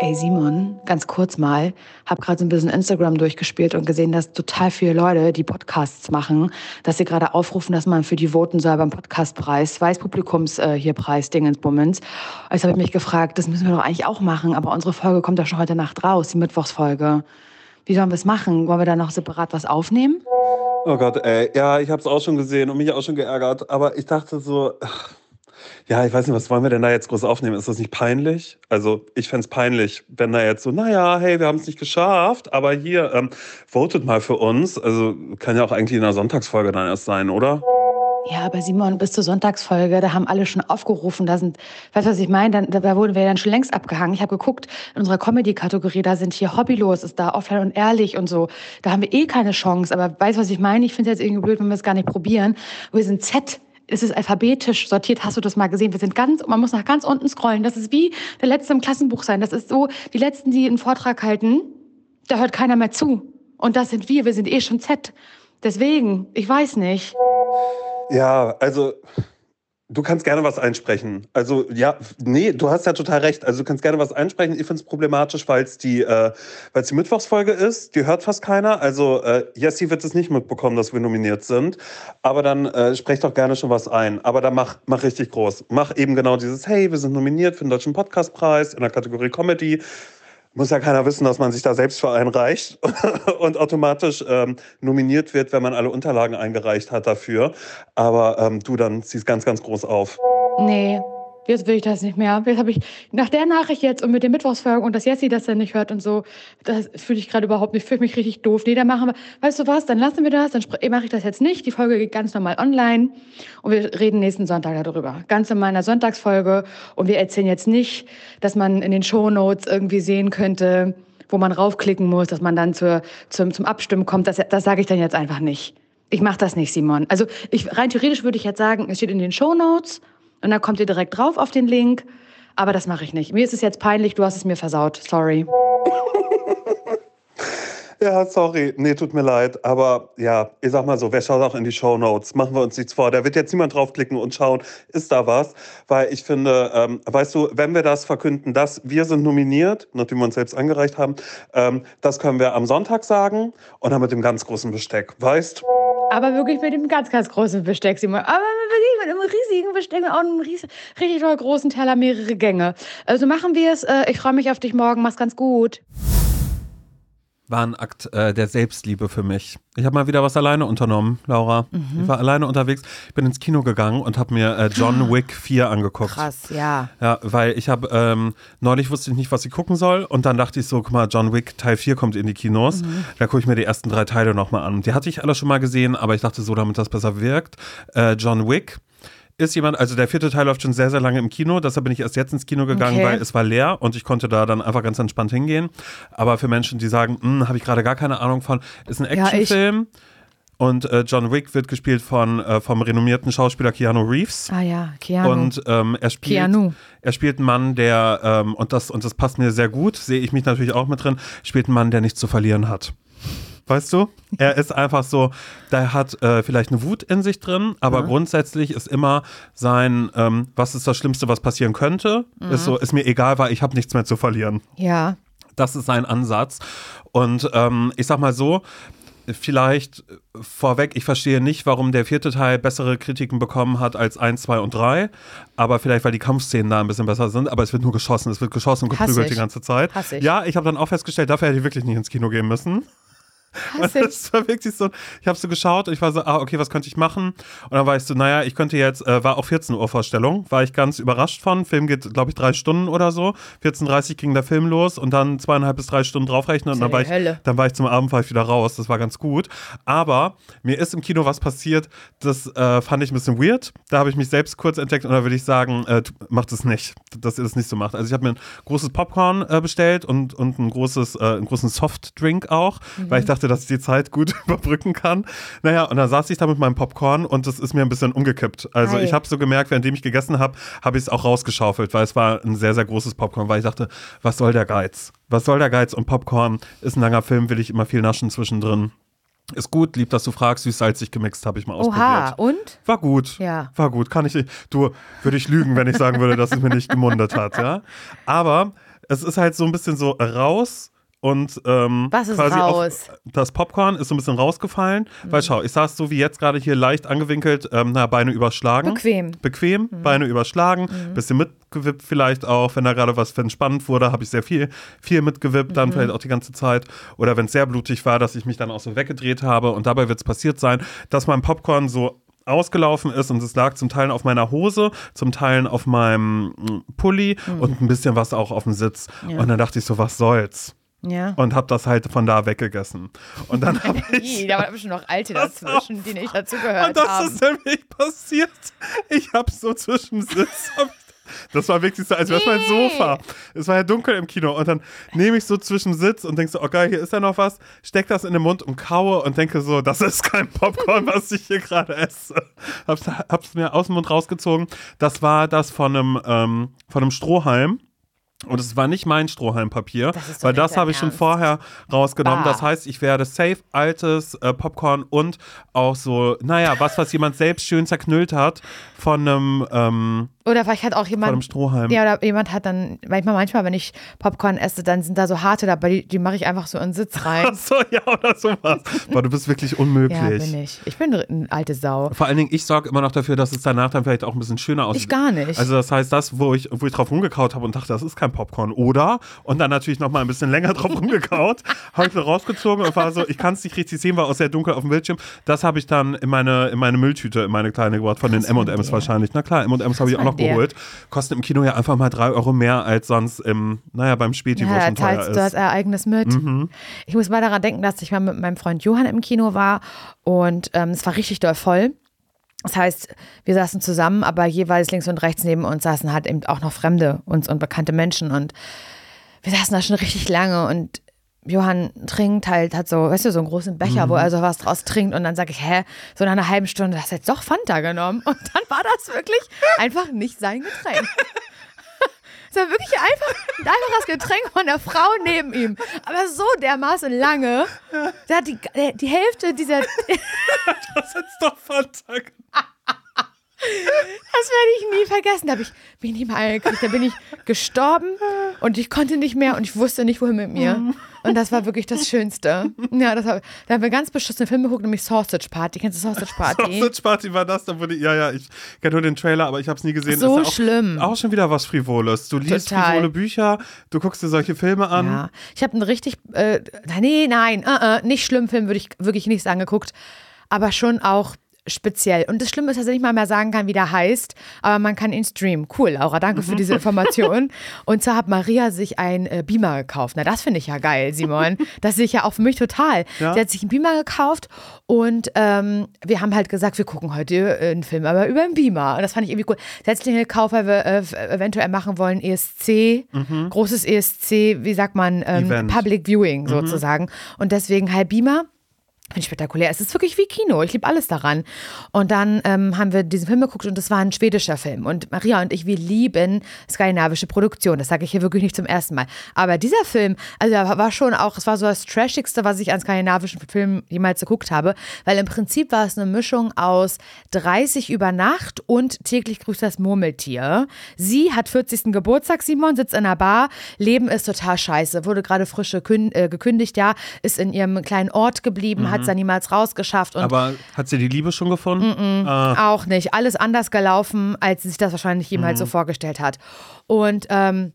Ey Simon, ganz kurz mal, habe gerade so ein bisschen Instagram durchgespielt und gesehen, dass total viele Leute, die Podcasts machen, dass sie gerade aufrufen, dass man für die voten soll beim Podcastpreis, Weißpublikums äh, hier Preis Dingensbummens. Jetzt habe ich mich gefragt, das müssen wir doch eigentlich auch machen, aber unsere Folge kommt ja schon heute Nacht raus, die Mittwochsfolge. Wie sollen wir es machen? Wollen wir da noch separat was aufnehmen? Oh Gott, ey, ja, ich habe es auch schon gesehen und mich auch schon geärgert, aber ich dachte so, ach, ja, ich weiß nicht, was wollen wir denn da jetzt groß aufnehmen? Ist das nicht peinlich? Also, ich fände es peinlich, wenn da jetzt so, naja, hey, wir haben es nicht geschafft, aber hier, ähm, votet mal für uns. Also, kann ja auch eigentlich in der Sonntagsfolge dann erst sein, oder? Ja, aber Simon, bis zur Sonntagsfolge, da haben alle schon aufgerufen, da sind, weißt du, was ich meine? Da, da wurden wir dann schon längst abgehangen. Ich habe geguckt, in unserer Comedy-Kategorie, da sind hier Hobbylos, ist da offline und ehrlich und so. Da haben wir eh keine Chance. Aber weißt du, was ich meine? Ich finde es jetzt irgendwie blöd, wenn wir es gar nicht probieren. Wir sind Z es ist alphabetisch sortiert. Hast du das mal gesehen? Wir sind ganz, man muss nach ganz unten scrollen. Das ist wie der Letzte im Klassenbuch sein. Das ist so, die Letzten, die einen Vortrag halten, da hört keiner mehr zu. Und das sind wir. Wir sind eh schon Z. Deswegen, ich weiß nicht. Ja, also Du kannst gerne was einsprechen. Also ja, nee, du hast ja total recht. Also du kannst gerne was einsprechen. Ich finde es problematisch, weil es die, äh, weil es die Mittwochsfolge ist. Die hört fast keiner. Also äh, Jessie wird es nicht mitbekommen, dass wir nominiert sind. Aber dann äh, sprech doch gerne schon was ein. Aber dann mach, mach richtig groß. Mach eben genau dieses, hey, wir sind nominiert für den Deutschen Podcastpreis in der Kategorie Comedy muss ja keiner wissen, dass man sich da selbst für einreicht und automatisch ähm, nominiert wird, wenn man alle Unterlagen eingereicht hat dafür. Aber ähm, du dann ziehst ganz, ganz groß auf. Nee, jetzt will ich das nicht mehr. Jetzt habe ich nach der Nachricht jetzt und mit dem Mittwochsfolgen und dass Jessie das dann nicht hört und so, das fühle ich gerade überhaupt nicht. Fühle mich richtig doof. Nee, dann machen wir, weißt du was, dann lassen wir das, dann mache ich das jetzt nicht. Die Folge geht ganz normal online und wir reden nächsten Sonntag darüber. Ganz in meiner Sonntagsfolge und wir erzählen jetzt nicht, dass man in den Shownotes irgendwie sehen könnte, wo man raufklicken muss, dass man dann zur, zum, zum Abstimmen kommt. Das, das sage ich dann jetzt einfach nicht. Ich mache das nicht, Simon. Also ich, rein theoretisch würde ich jetzt sagen, es steht in den Shownotes und dann kommt ihr direkt drauf auf den Link. Aber das mache ich nicht. Mir ist es jetzt peinlich, du hast es mir versaut. Sorry. Ja, sorry. Nee, tut mir leid. Aber ja, ich sag mal so, wer schaut auch in die Show Notes? Machen wir uns nichts vor. Da wird jetzt niemand draufklicken und schauen, ist da was? Weil ich finde, ähm, weißt du, wenn wir das verkünden, dass wir sind nominiert, nachdem wir uns selbst angereicht haben, ähm, das können wir am Sonntag sagen und dann mit dem ganz großen Besteck. Weißt? Aber wirklich mit dem ganz, ganz großen Besteck, Simon. Aber wirklich mit einem riesigen Besteck und auch einem richtig, richtig großen Teller, mehrere Gänge. Also machen wir es. Äh, ich freue mich auf dich morgen. Mach's ganz gut war ein Akt äh, der Selbstliebe für mich. Ich habe mal wieder was alleine unternommen, Laura. Mhm. Ich war alleine unterwegs, bin ins Kino gegangen und habe mir äh, John. Wick 4 angeguckt. Krass, ja. Ja, weil ich habe ähm, neulich wusste ich nicht, was ich gucken soll und dann dachte ich so, guck mal, John Wick Teil 4 kommt in die Kinos. Mhm. Da gucke ich mir die ersten drei Teile nochmal an. Die hatte ich alle schon mal gesehen, aber ich dachte so, damit das besser wirkt. Äh, John Wick ist jemand, also der vierte Teil läuft schon sehr, sehr lange im Kino, deshalb bin ich erst jetzt ins Kino gegangen, okay. weil es war leer und ich konnte da dann einfach ganz entspannt hingehen. Aber für Menschen, die sagen, hm, habe ich gerade gar keine Ahnung von, ist ein Actionfilm. Ja, und äh, John Wick wird gespielt von äh, vom renommierten Schauspieler Keanu Reeves. Ah ja, Keanu. Und ähm, er spielt Keanu. er spielt einen Mann, der ähm, und das und das passt mir sehr gut, sehe ich mich natürlich auch mit drin, spielt einen Mann, der nichts zu verlieren hat. Weißt du? Er ist einfach so, der hat äh, vielleicht eine Wut in sich drin, aber mhm. grundsätzlich ist immer sein, ähm, was ist das Schlimmste, was passieren könnte, mhm. ist so, ist mir egal, weil ich habe nichts mehr zu verlieren. Ja. Das ist sein Ansatz. Und ähm, ich sag mal so, vielleicht vorweg, ich verstehe nicht, warum der vierte Teil bessere Kritiken bekommen hat als 1, 2 und 3. Aber vielleicht, weil die Kampfszenen da ein bisschen besser sind. Aber es wird nur geschossen. Es wird geschossen und geprügelt die ganze Zeit. Hass ich. Ja, ich habe dann auch festgestellt, dafür hätte ich wirklich nicht ins Kino gehen müssen. Das war wirklich so, ich habe so geschaut und ich war so, ah, okay, was könnte ich machen? Und dann war ich so, naja, ich könnte jetzt, äh, war auch 14 Uhr Vorstellung, war ich ganz überrascht von. Film geht, glaube ich, drei Stunden oder so. 14.30 Uhr ging der Film los und dann zweieinhalb bis drei Stunden draufrechnen und dann war, ich, dann war ich zum Abend wieder raus. Das war ganz gut. Aber mir ist im Kino was passiert, das äh, fand ich ein bisschen weird. Da habe ich mich selbst kurz entdeckt und da würde ich sagen, äh, macht es nicht, dass ihr das nicht so macht. Also ich habe mir ein großes Popcorn äh, bestellt und, und ein großes, äh, einen großen Softdrink auch, mhm. weil ich dachte, dass ich die Zeit gut überbrücken kann. Naja, und dann saß ich da mit meinem Popcorn und das ist mir ein bisschen umgekippt. Also Hi. ich habe so gemerkt, währenddem ich gegessen habe, habe ich es auch rausgeschaufelt, weil es war ein sehr, sehr großes Popcorn, weil ich dachte, was soll der Geiz? Was soll der Geiz? Und Popcorn ist ein langer Film, will ich immer viel naschen zwischendrin. Ist gut, lieb, dass du fragst, süß-salzig gemixt, habe ich mal ausprobiert. Oha, und? War gut. Ja. War gut, kann ich nicht. Du, würde ich lügen, wenn ich sagen würde, dass es mir nicht gemundet hat, ja. Aber es ist halt so ein bisschen so raus und ähm, Was ist quasi raus? Auf, das Popcorn ist so ein bisschen rausgefallen, weil schau, ich saß so wie jetzt gerade hier leicht angewinkelt, ähm, na, Beine überschlagen. Bequem. Bequem, Beine überschlagen, bisschen mitgewippt vielleicht auch, wenn da gerade was wenn spannend wurde, habe ich sehr viel, viel mitgewippt, dann vielleicht auch die ganze Zeit. Oder wenn es sehr blutig war, dass ich mich dann auch so weggedreht habe und dabei wird es passiert sein, dass mein Popcorn so ausgelaufen ist und es lag zum Teil auf meiner Hose, zum Teil auf meinem mm, Pulli und ein bisschen was auch auf dem Sitz. Und dann dachte ich so, was soll's? Ja. Und habe das halt von da weggegessen. Und dann habe ich da waren bestimmt noch alte dazwischen, die nicht dazugehört und das haben. ist nämlich passiert. Ich habe so zwischen Sitz. Das war wirklich so, als wäre es mein. Sofa. Es war ja dunkel im Kino. Und dann nehme ich so zwischen Sitz und denke so, oh geil, hier ist ja noch was. Steck das in den Mund und kaue und denke so, das ist kein Popcorn, was ich hier gerade esse. Hab's, hab's mir aus dem Mund rausgezogen. Das war das von einem, ähm, von einem Strohhalm. Und es war nicht mein Strohhalmpapier, Das weil das habe ich schon vorher rausgenommen. Bah. Das heißt, ich werde safe altes äh, Popcorn und auch so, naja, was, was jemand selbst schön zerknüllt hat von einem, ähm, Oder vielleicht hat auch von einem jemand. Strohhalm. Ja, oder jemand hat dann, manchmal, manchmal, wenn ich Popcorn esse, dann sind da so harte dabei, die, die mache ich einfach so in den Sitz rein. Ach so, ja, oder sowas. Boah, du bist wirklich unmöglich. ja, bin ich. Ich bin eine alte Sau. Vor allen Dingen, ich sorge immer noch dafür, dass es danach dann vielleicht auch ein bisschen schöner aussieht. Ich gar nicht. Also das heißt, das, wo ich, wo ich drauf rumgekaut habe und dachte, das ist kein Popcorn, oder? Und dann natürlich noch mal ein bisschen länger drauf rumgekaut, habe ich mir rausgezogen und war so, ich kann es nicht richtig sehen, war auch sehr dunkel auf dem Bildschirm. Das habe ich dann in meine, in meine Mülltüte, in meine kleine gebracht, von den M&M's wahrscheinlich. Na klar, M&M's habe ich auch noch. Geholt. Kostet im Kino ja einfach mal drei Euro mehr als sonst im, naja, beim Späti, wo Ja, da schon teuer teilst du das ist. Ereignis mit. Mhm. Ich muss mal daran denken, dass ich mal mit meinem Freund Johann im Kino war und ähm, es war richtig doll voll. Das heißt, wir saßen zusammen, aber jeweils links und rechts neben uns saßen halt eben auch noch fremde uns und bekannte Menschen und wir saßen da schon richtig lange und Johann trinkt halt, hat so, weißt du, so einen großen Becher, wo er so was draus trinkt und dann sage ich, hä, so nach einer halben Stunde, hast du jetzt doch Fanta genommen und dann war das wirklich einfach nicht sein Getränk. Es war wirklich einfach ein einfaches Getränk von der Frau neben ihm. Aber so dermaßen lange. Der hat die, die Hälfte dieser. Das ist doch fantastisch. Das werde ich nie vergessen. Da habe ich mich nicht mal angekriegt. Da bin ich gestorben und ich konnte nicht mehr und ich wusste nicht, wohin mit mir. Und das war wirklich das Schönste. Ja, das war, da haben wir ganz beschissene Filme geguckt, nämlich Sausage Party. Kennst du Sausage Party? Sausage Party war das, da wurde, ja, ja, ich kenne nur den Trailer, aber ich habe es nie gesehen. So auch, schlimm. Auch schon wieder was Frivoles. Du liest Total. frivole Bücher, du guckst dir solche Filme an. Ja, ich habe einen richtig, äh, nee, nein, äh, äh, nicht schlimm Film, würde ich wirklich nichts angeguckt, aber schon auch speziell. Und das Schlimme ist, dass ich nicht mal mehr sagen kann, wie der heißt, aber man kann ihn streamen. Cool, Laura, danke für diese Information. Und zwar hat Maria sich ein äh, Beamer gekauft. Na, das finde ich ja geil, Simon. Das sehe ich ja auch für mich total. Ja? Sie hat sich einen Beamer gekauft und ähm, wir haben halt gesagt, wir gucken heute äh, einen Film, aber über einen Beamer. Und das fand ich irgendwie cool. Sie hat sich den gekauft, weil wir äh, eventuell machen wollen ESC, großes ESC, wie sagt man, ähm. Public Viewing sozusagen. Und deswegen halt Beamer. Finde ich spektakulär. Es ist wirklich wie Kino. Ich liebe alles daran. Und dann ähm, haben wir diesen Film geguckt und das war ein schwedischer Film. Und Maria und ich, wir lieben skandinavische Produktion. Das sage ich hier wirklich nicht zum ersten Mal. Aber dieser Film, also war schon auch, es war so das Trashigste, was ich an skandinavischen Filmen jemals geguckt habe. Weil im Prinzip war es eine Mischung aus 30 über Nacht und täglich grüßt das Murmeltier. Sie hat 40. Geburtstag, Simon, sitzt in einer Bar. Leben ist total scheiße. Wurde gerade frisch gekün- äh, gekündigt, ja. Ist in ihrem kleinen Ort geblieben, hat es da niemals rausgeschafft. Und Aber hat sie die Liebe schon gefunden? Ah, auch nicht. Alles anders gelaufen, als sie sich das wahrscheinlich jemals so Mhm. vorgestellt hat. Und ähm,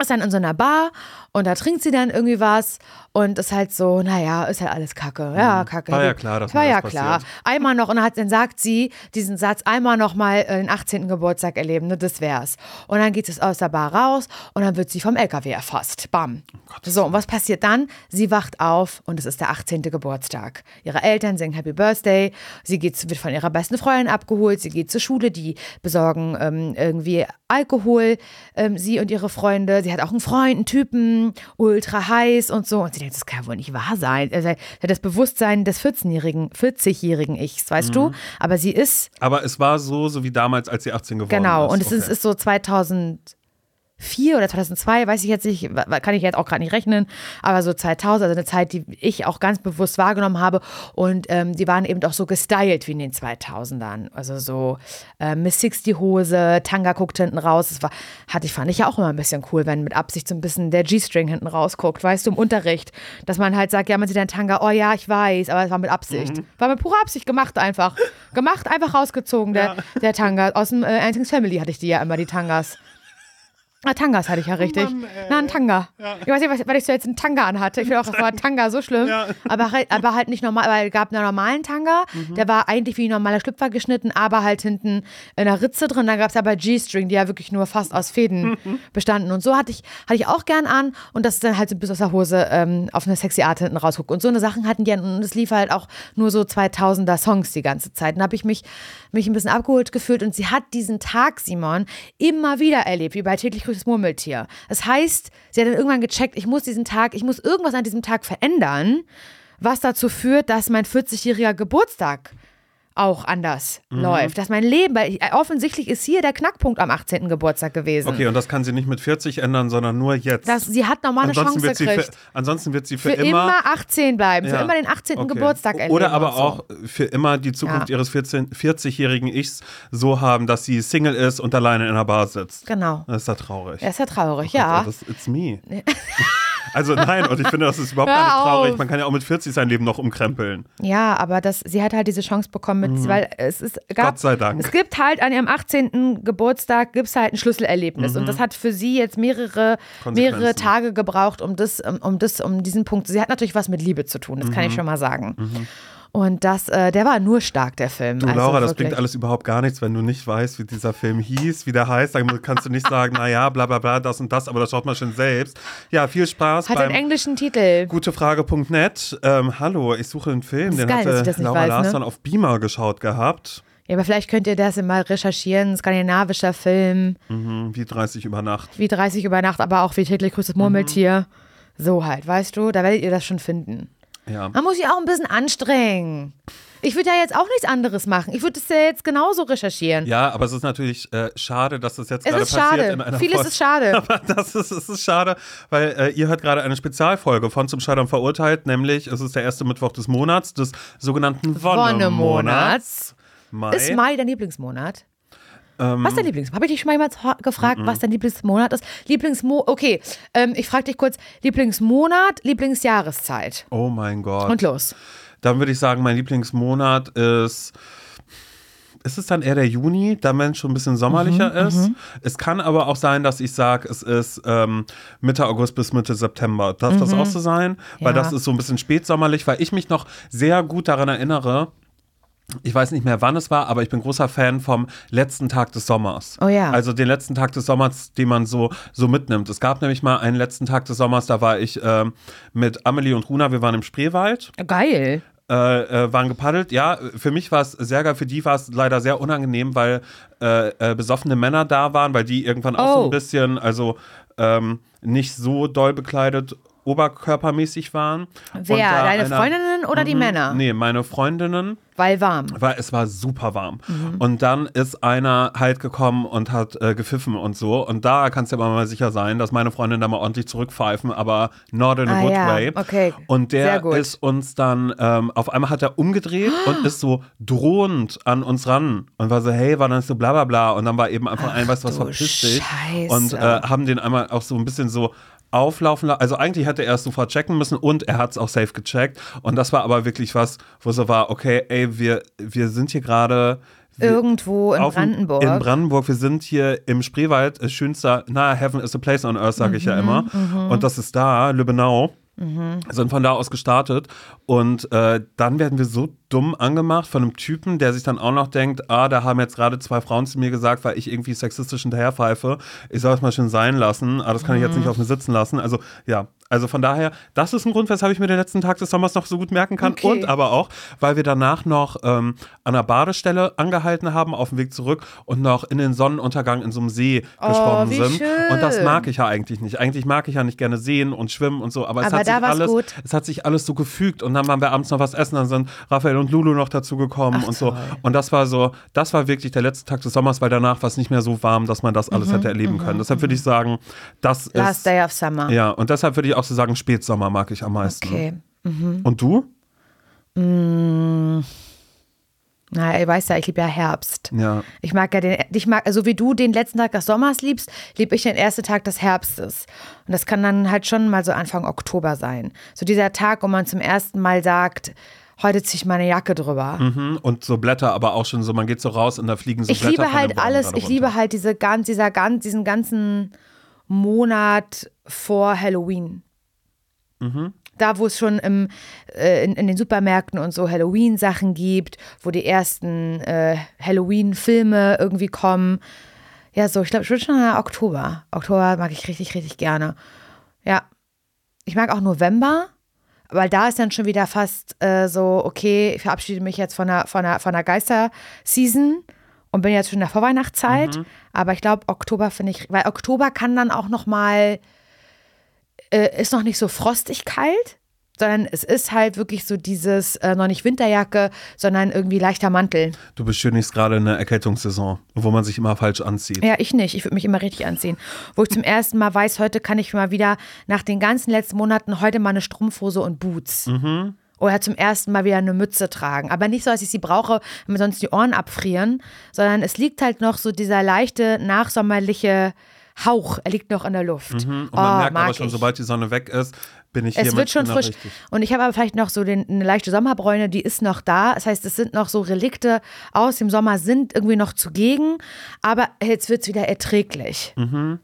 ist dann in so einer Bar und da trinkt sie dann irgendwie was und ist halt so, naja, ist halt alles Kacke. Ja, Kacke. Mhm. War ja klar, dass War ja das klar. passiert. Einmal noch, und dann, hat, dann sagt sie diesen Satz, einmal noch mal äh, den 18. Geburtstag erleben, ne, das wär's. Und dann geht es aus der Bar raus und dann wird sie vom LKW erfasst. Bam. so, und was passiert dann? Sie wacht auf und es ist der 18. Geburtstag. Ihre Eltern singen Happy Birthday. Sie geht, wird von ihrer besten Freundin abgeholt. Sie geht zur Schule. Die besorgen ähm, irgendwie Alkohol. Ähm, sie und ihre Freunde. Sie hat auch einen Freund, einen Typen, ultra heiß und so. Und sie denkt, das kann wohl nicht wahr sein. Also, sie das Bewusstsein des 14-jährigen, 40-jährigen Ichs, weißt du? Aber sie ist aber es war so, so wie damals, als sie 18 geworden Genau, ist. und es Okay. ist, ist so 2000, 2004 oder 2002, weiß ich jetzt nicht, kann ich jetzt auch gerade nicht rechnen, aber so 2000, also eine Zeit, die ich auch ganz bewusst wahrgenommen habe. Und ähm, die waren eben auch so gestylt wie in den 2000ern, also so äh, Miss Sixty Hose, Tanga guckt hinten raus, das war, hatte ich, fand ich ja auch immer ein bisschen cool, wenn mit Absicht so ein bisschen der G-String hinten rausguckt, weißt du, im Unterricht, dass man halt sagt, ja, man sieht ein Tanga, oh ja, ich weiß, aber es war mit Absicht, mhm. war mit purer Absicht gemacht einfach, gemacht, einfach rausgezogen, der, ja. der Tanga, aus dem äh, Antics Family hatte ich die ja immer, die Tangas. Ah, Tangas hatte ich ja oh richtig. Mann, Na, ein Tanga. Ja. Ich weiß nicht, was, weil ich so jetzt einen Tanga anhatte. Ich finde auch, das war Tanga so schlimm. Ja. Aber, halt, aber halt nicht normal, weil es gab einen normalen Tanga, mhm. der war eigentlich wie ein normaler Schlüpfer geschnitten, aber halt hinten in einer Ritze drin. Dann gab es aber G-String, die ja wirklich nur fast aus Fäden mhm. bestanden. Und so hatte ich, hatte ich auch gern an und das ist dann halt so bis aus der Hose ähm, auf eine sexy Art hinten rausguckt. Und so eine Sachen hatten die und es lief halt auch nur so 2000er Songs die ganze Zeit. Und da habe ich mich, mich ein bisschen abgeholt gefühlt und sie hat diesen Tag, Simon, immer wieder erlebt, wie bei täglich grüßes Murmeltier. Das heißt, sie hat dann irgendwann gecheckt, ich muss diesen Tag, ich muss irgendwas an diesem Tag verändern, was dazu führt, dass mein 40-jähriger Geburtstag auch anders mhm. läuft. Dass mein Leben, weil ich, offensichtlich ist hier der Knackpunkt am 18. Geburtstag gewesen. Okay, und das kann sie nicht mit 40 ändern, sondern nur jetzt. Das, sie hat nochmal eine Chance wird gekriegt. Für, ansonsten wird sie für, für immer, immer 18 bleiben, ja. für immer den 18. Okay. Geburtstag erleben. Oder aber so. auch für immer die Zukunft ja. ihres 40-jährigen Ichs so haben, dass sie Single ist und alleine in einer Bar sitzt. Genau. Das ist ja traurig. Das ist ja traurig, oh ja. das, it's me. Also nein, und ich finde, das ist überhaupt nicht traurig. Man kann ja auch mit 40 sein Leben noch umkrempeln. Ja, aber das, sie hat halt diese Chance bekommen, mit, mhm. weil es ist gab, Gott sei Dank. Es gibt halt an ihrem 18. Geburtstag gibt es halt ein Schlüsselerlebnis mhm. und das hat für sie jetzt mehrere, mehrere Tage gebraucht, um das, um das, um diesen Punkt. Sie hat natürlich was mit Liebe zu tun, das mhm. kann ich mhm. schon mal sagen. Und das, äh, der war nur stark, der Film. Du, also Laura, das bringt alles überhaupt gar nichts, wenn du nicht weißt, wie dieser Film hieß, wie der heißt. Dann kannst du nicht sagen, naja, bla bla bla, das und das, aber das schaut man schon selbst. Ja, viel Spaß. Hat einen englischen Titel. Gutefrage.net. Ähm, hallo, ich suche einen Film, den geil, hatte Laura weiß, Larsson ne? auf Beamer geschaut gehabt. Ja, aber vielleicht könnt ihr das mal recherchieren. Skandinavischer Film. Mhm, wie 30 über Nacht. Wie 30 über Nacht, aber auch wie täglich grüßes Murmeltier. Mhm. So halt, weißt du, da werdet ihr das schon finden. Ja. Man muss sich auch ein bisschen anstrengen. Ich würde ja jetzt auch nichts anderes machen. Ich würde es ja jetzt genauso recherchieren. Ja, aber es ist natürlich äh, schade, dass das jetzt es gerade ist passiert schade. in einer Vieles Folge. ist schade. Aber das ist, es ist schade, weil äh, ihr hört gerade eine Spezialfolge von Zum Scheitern verurteilt, nämlich es ist der erste Mittwoch des Monats, des sogenannten Wonnemonats. Mai. Ist Mai dein Lieblingsmonat? Ähm, was ist dein Lieblingsmonat? Habe ich dich schon mal gefragt, mm -mm. was dein Lieblingsmonat ist? Lieblingsmo okay, ähm, ich frage dich kurz, Lieblingsmonat, Lieblingsjahreszeit. Oh mein Gott. Und los. Dann würde ich sagen, mein Lieblingsmonat ist ist es dann eher der Juni, da man schon ein bisschen sommerlicher mhm, ist. Mhm. Es kann aber auch sein, dass ich sage, es ist ähm, Mitte August bis Mitte September. Darf mhm. das auch so sein? Weil ja. das ist so ein bisschen spätsommerlich, weil ich mich noch sehr gut daran erinnere, ich weiß nicht mehr, wann es war, aber ich bin großer Fan vom letzten Tag des Sommers. Oh ja. Also den letzten Tag des Sommers, den man so, so mitnimmt. Es gab nämlich mal einen letzten Tag des Sommers, da war ich äh, mit Amelie und Runa, wir waren im Spreewald. Geil. Äh, äh, waren gepaddelt. Ja, für mich war es sehr geil, für die war es leider sehr unangenehm, weil äh, äh, besoffene Männer da waren, weil die irgendwann auch so ein oh. bisschen, also ähm, nicht so doll bekleidet oberkörpermäßig waren. Wer? Deine einer, Freundinnen oder die mhm. Männer? Nee, meine Freundinnen. Weil warm. Weil es war super warm. Mhm. Und dann ist einer halt gekommen und hat äh, gepfiffen und so. Und da kannst du aber mal sicher sein, dass meine Freundin da mal ordentlich zurückpfeifen, aber not in a ah, good ja. way. Okay. Und der ist uns dann, ähm, auf einmal hat er umgedreht und ist so drohend an uns ran und war so, hey, war dann so bla bla bla. Und dann war eben einfach Ach, ein, weißt was, verpiss dich. Und äh, haben den einmal auch so ein bisschen so auflaufen lassen. Also eigentlich hätte er es sofort checken müssen und er hat es auch safe gecheckt. Und das war aber wirklich was, wo so war, okay, ey, wir, wir sind hier gerade Irgendwo in Brandenburg. In Brandenburg. Wir sind hier im Spreewald, äh, schönster, na, Heaven is a place on earth, sage mhm, ich ja immer. Mhm. Und das ist da, Lübbenau. Mhm. Sind von da aus gestartet. Und äh, dann werden wir so dumm angemacht von einem Typen, der sich dann auch noch denkt, ah, da haben jetzt gerade zwei Frauen zu mir gesagt, weil ich irgendwie sexistisch hinterherpfeife. Ich soll es mal schön sein lassen, aber das kann ich jetzt nicht mhm. auf mir sitzen lassen. Also ja, Also von daher, das ist ein Grund, weshalb ich mir den letzten Tag des Sommers noch so gut merken kann. Okay. Und aber auch, weil wir danach noch ähm, an der Badestelle angehalten haben, auf dem Weg zurück und noch in den Sonnenuntergang in so einem See Oh, sind. schön. Und das mag ich ja eigentlich nicht. Eigentlich mag ich ja nicht gerne sehen und schwimmen und so. Aber, es, Aber hat sich alles, gut. es hat sich alles so gefügt. Und dann waren wir abends noch was essen. Dann sind Raphael und Lulu noch dazu gekommen und so. Und das war so, das war wirklich der letzte Tag des Sommers, weil danach war es nicht mehr so warm, dass man das alles hätte erleben können. Deshalb würde ich sagen, das Mhm, Last ist. Day of Summer. Ja, und deshalb würde ich auch so sagen, Spätsommer mag ich am meisten. Okay. Und du? Na, ihr weißt ja, ich liebe ja Herbst. Ja. Ich mag ja den, ich mag, also wie du den letzten Tag des Sommers liebst, liebe ich den ersten Tag des Herbstes. Und das kann dann halt schon mal so Anfang Oktober sein. So dieser Tag, wo man zum ersten Mal sagt, heute ziehe ich meine Jacke drüber. Mhm. Und so Blätter, aber auch schon so, man geht so raus und da fliegen so ich Blätter liebe von den halt alles, ich liebe halt diese ganz, dieser ganz, diesen ganzen Monat vor Halloween. Mhm. Da, wo es schon im, äh, in, in den Supermärkten und so Halloween-Sachen gibt, wo die ersten äh, Halloween-Filme irgendwie kommen. Ja, so, ich glaube, ich würde schon äh, Oktober. Oktober mag ich richtig, richtig gerne. Ja. Ich mag auch November, weil da ist dann schon wieder fast äh, so, okay, ich verabschiede mich jetzt von der, von der, von der Geister-Season und bin jetzt schon in der Vorweihnachtszeit. Aber ich glaube, Oktober finde ich, weil Oktober kann dann auch noch mal, äh, ist noch nicht so frostig kalt, sondern es ist halt wirklich so dieses, äh, noch nicht Winterjacke, sondern irgendwie leichter Mantel. Du beschönigst gerade eine Erkältungssaison, wo man sich immer falsch anzieht. Ja, ich nicht. Ich würde mich immer richtig anziehen. Wo ich zum ersten Mal weiß, heute kann ich mal wieder nach den ganzen letzten Monaten heute mal eine Strumpfhose und Boots. Oder zum ersten Mal wieder eine Mütze tragen. Aber nicht so, dass ich sie brauche, wenn mir sonst die Ohren abfrieren, sondern es liegt halt noch so dieser leichte, nachsommerliche Hauch. Er liegt noch in der Luft. Und man oh, merkt aber schon, ich. sobald die Sonne weg ist, bin ich hier Es wird schon frisch. richtig. Und ich habe aber vielleicht noch so den, eine leichte Sommerbräune, die ist noch da. Das heißt, es sind noch so Relikte aus dem Sommer, sind irgendwie noch zugegen. Aber jetzt wird es wieder erträglich. Mhm.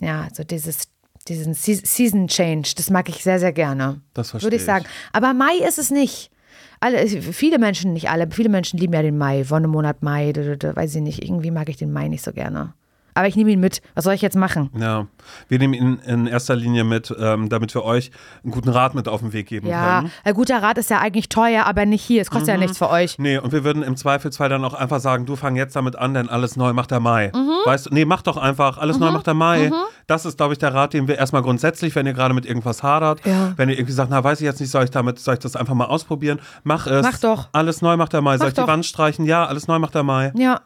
Ja, so dieses, diesen Se- Season Change, das mag ich sehr, sehr gerne. Das verstehe Würde ich sagen. Aber Mai ist es nicht. Alle, viele Menschen, nicht alle, viele Menschen lieben ja den Mai, Wonnemonat Mai, weiß ich nicht. Irgendwie mag ich den Mai nicht so gerne. Aber ich nehme ihn mit. Was soll ich jetzt machen? Ja, wir nehmen ihn in erster Linie mit, ähm, damit wir euch einen guten Rat mit auf den Weg geben Ja, können. ein guter Rat ist ja eigentlich teuer, aber nicht hier. Es kostet ja nichts für euch. Nee, und wir würden im Zweifelsfall dann auch einfach sagen, du fang jetzt damit an, denn alles neu macht der Mai. Weißt du, nee, mach doch einfach, alles neu macht der Mai. Das ist, glaube ich, der Rat, den wir erstmal grundsätzlich, wenn ihr gerade mit irgendwas hadert, Ja. wenn ihr irgendwie sagt, na, weiß ich jetzt nicht, soll ich damit, soll ich das einfach mal ausprobieren? Mach es. Mach doch. Alles neu macht der Mai. soll Mach ich die doch. Wand streichen? Ja, alles neu macht der Mai. Ja.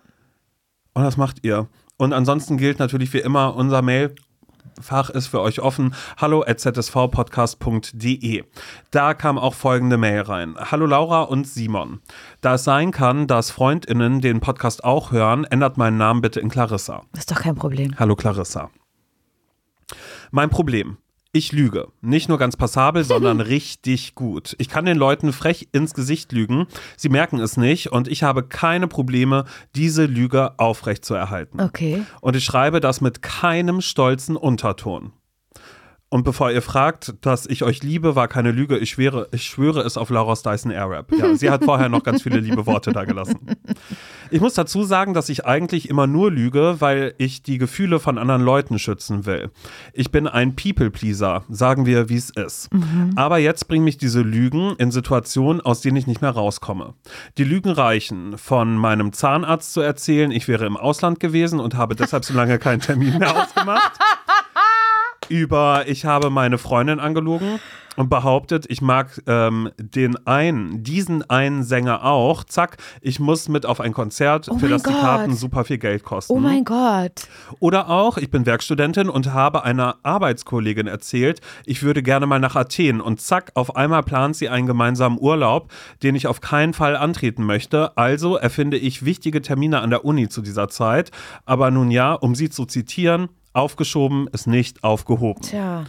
Und das macht ihr. Und ansonsten gilt natürlich wie immer, unser Mailfach ist für euch offen. Hallo zsvpodcast.de. Da kam auch folgende Mail rein. Hallo Laura und Simon. Da es sein kann, dass FreundInnen den Podcast auch hören, ändert meinen Namen bitte in Clarissa. Ist doch kein Problem. Hallo Clarissa. Mein Problem. Ich lüge. Nicht nur ganz passabel, sondern richtig gut. Ich kann den Leuten frech ins Gesicht lügen. Sie merken es nicht und ich habe keine Probleme, diese Lüge aufrechtzuerhalten. Okay. Und ich schreibe das mit keinem stolzen Unterton. Und bevor ihr fragt, dass ich euch liebe, war keine Lüge. Ich schwöre, ich schwöre es auf Laura's Dyson Airwrap. Ja, sie hat vorher noch ganz viele liebe Worte da gelassen. Ich muss dazu sagen, dass ich eigentlich immer nur lüge, weil ich die Gefühle von anderen Leuten schützen will. Ich bin ein People-Pleaser, sagen wir, wie es ist. Aber jetzt bringen mich diese Lügen in Situationen, aus denen ich nicht mehr rauskomme. Die Lügen reichen, von meinem Zahnarzt zu erzählen, ich wäre im Ausland gewesen und habe deshalb so lange keinen Termin mehr ausgemacht über, ich habe meine Freundin angelogen und behauptet, ich mag ähm, den einen, diesen einen Sänger auch. Zack, ich muss mit auf ein Konzert, Oh für das die Gott. Karten super viel Geld kosten. Oh mein Gott. Oder auch, ich bin Werkstudentin und habe einer Arbeitskollegin erzählt, ich würde gerne mal nach Athen und zack, auf einmal plant sie einen gemeinsamen Urlaub, den ich auf keinen Fall antreten möchte. Also erfinde ich wichtige Termine an der Uni zu dieser Zeit. Aber nun ja, um sie zu zitieren, aufgeschoben ist nicht aufgehoben. Tja.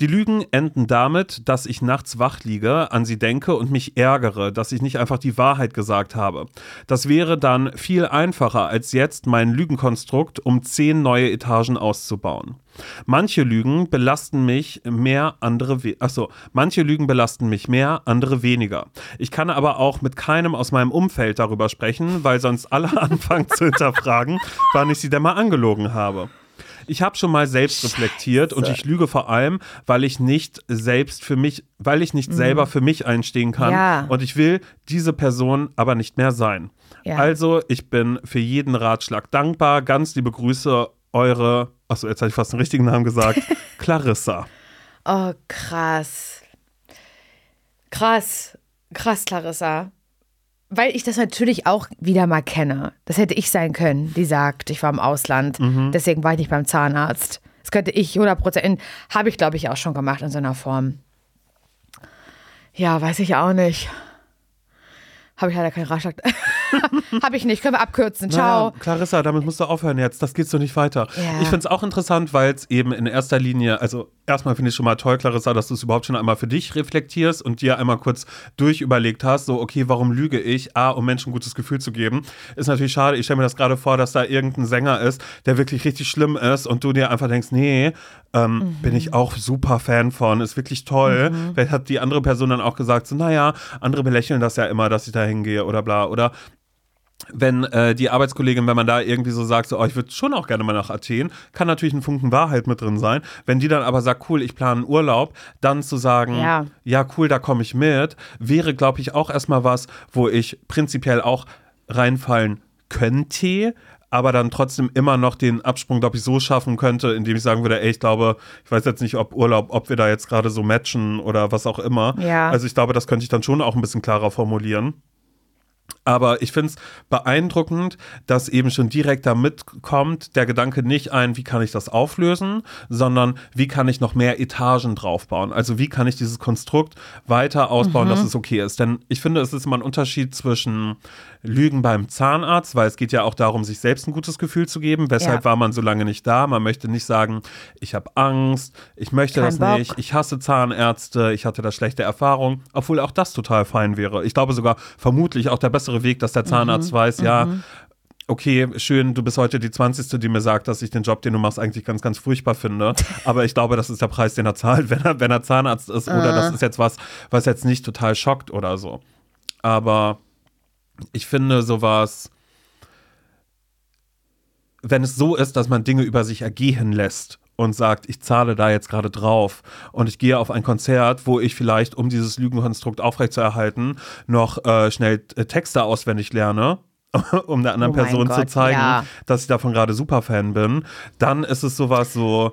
Die Lügen enden damit, dass ich nachts wach liege, an sie denke und mich ärgere, dass ich nicht einfach die Wahrheit gesagt habe. Das wäre dann viel einfacher, als jetzt mein Lügenkonstrukt um zehn neue Etagen auszubauen. Manche Lügen belasten mich mehr, andere we Achso, manche Lügen belasten mich mehr, andere weniger. Ich kann aber auch mit keinem aus meinem Umfeld darüber sprechen, weil sonst alle anfangen zu hinterfragen, wann ich sie denn mal angelogen habe. Ich habe schon mal selbst reflektiert und ich lüge vor allem, weil ich nicht selbst für mich, weil ich nicht mhm. selber für mich einstehen kann. Ja. Und ich will diese Person aber nicht mehr sein. Ja. Also, ich bin für jeden Ratschlag dankbar. Ganz liebe Grüße, eure, achso, jetzt habe ich fast den richtigen Namen gesagt, Clarissa. Oh, krass. Krass. Krass, Clarissa. Weil ich das natürlich auch wieder mal kenne. Das hätte ich sein können, die sagt, ich war im Ausland. Mhm. Deswegen war ich nicht beim Zahnarzt. Das könnte ich 100 Prozent, habe ich glaube ich auch schon gemacht in so einer Form. Ja, weiß ich auch nicht. Habe ich leider keinen Ratschlag. Habe ich nicht. Können wir abkürzen. Ciao. Naja, Clarissa, damit musst du aufhören jetzt. Das geht so nicht weiter. Ja. Ich finde es auch interessant, weil es eben in erster Linie, also erstmal finde ich schon mal toll, Clarissa, dass du es überhaupt schon einmal für dich reflektierst und dir einmal kurz durchüberlegt hast, so, okay, warum lüge ich? A, um Menschen ein gutes Gefühl zu geben. Ist natürlich schade. Ich stelle mir das gerade vor, dass da irgendein Sänger ist, der wirklich richtig schlimm ist und du dir einfach denkst, nee, ähm, mhm. bin ich auch super Fan von, ist wirklich toll. Mhm. Vielleicht hat die andere Person dann auch gesagt, so, naja, andere belächeln das ja immer, dass ich da hingehe oder bla. Oder wenn äh, die Arbeitskollegin, wenn man da irgendwie so sagt, so, oh, ich würde schon auch gerne mal nach Athen, kann natürlich ein Funken Wahrheit mit drin sein. Wenn die dann aber sagt, cool, ich plane einen Urlaub, dann zu sagen, ja, ja cool, da komme ich mit, wäre, glaube ich, auch erstmal was, wo ich prinzipiell auch reinfallen könnte, aber dann trotzdem immer noch den Absprung, glaube ich, so schaffen könnte, indem ich sagen würde, ey, ich glaube, ich weiß jetzt nicht, ob Urlaub, ob wir da jetzt gerade so matchen oder was auch immer. Ja. Also ich glaube, das könnte ich dann schon auch ein bisschen klarer formulieren. Aber ich finde es beeindruckend, dass eben schon direkt da mitkommt, der Gedanke nicht ein, wie kann ich das auflösen, sondern wie kann ich noch mehr Etagen draufbauen. Also wie kann ich dieses Konstrukt weiter ausbauen, mhm. dass es okay ist. Denn ich finde, es ist immer ein Unterschied zwischen Lügen beim Zahnarzt, weil es geht ja auch darum, sich selbst ein gutes Gefühl zu geben. Weshalb ja. war man so lange nicht da? Man möchte nicht sagen, ich habe Angst, ich möchte Kein das Bock. nicht, ich hasse Zahnärzte, ich hatte da schlechte Erfahrungen, obwohl auch das total fein wäre. Ich glaube sogar vermutlich auch der bessere Weg, dass der Zahnarzt mhm. weiß, ja, mhm okay, schön, du bist heute die 20. die mir sagt, dass ich den Job, den du machst, eigentlich ganz, ganz furchtbar finde. Aber ich glaube, das ist der Preis, den er zahlt, wenn er, wenn er Zahnarzt ist. Oder das ah. ist jetzt was, was jetzt nicht total schockt oder so. Aber ich finde sowas, wenn es so ist, dass man Dinge über sich ergehen lässt und sagt, ich zahle da jetzt gerade drauf und ich gehe auf ein Konzert, wo ich vielleicht, um dieses Lügenkonstrukt aufrechtzuerhalten, noch äh, schnell äh, Texte auswendig lerne, um der anderen oh Person Gott, zu zeigen, ja. dass ich davon gerade Superfan bin, dann ist es sowas so,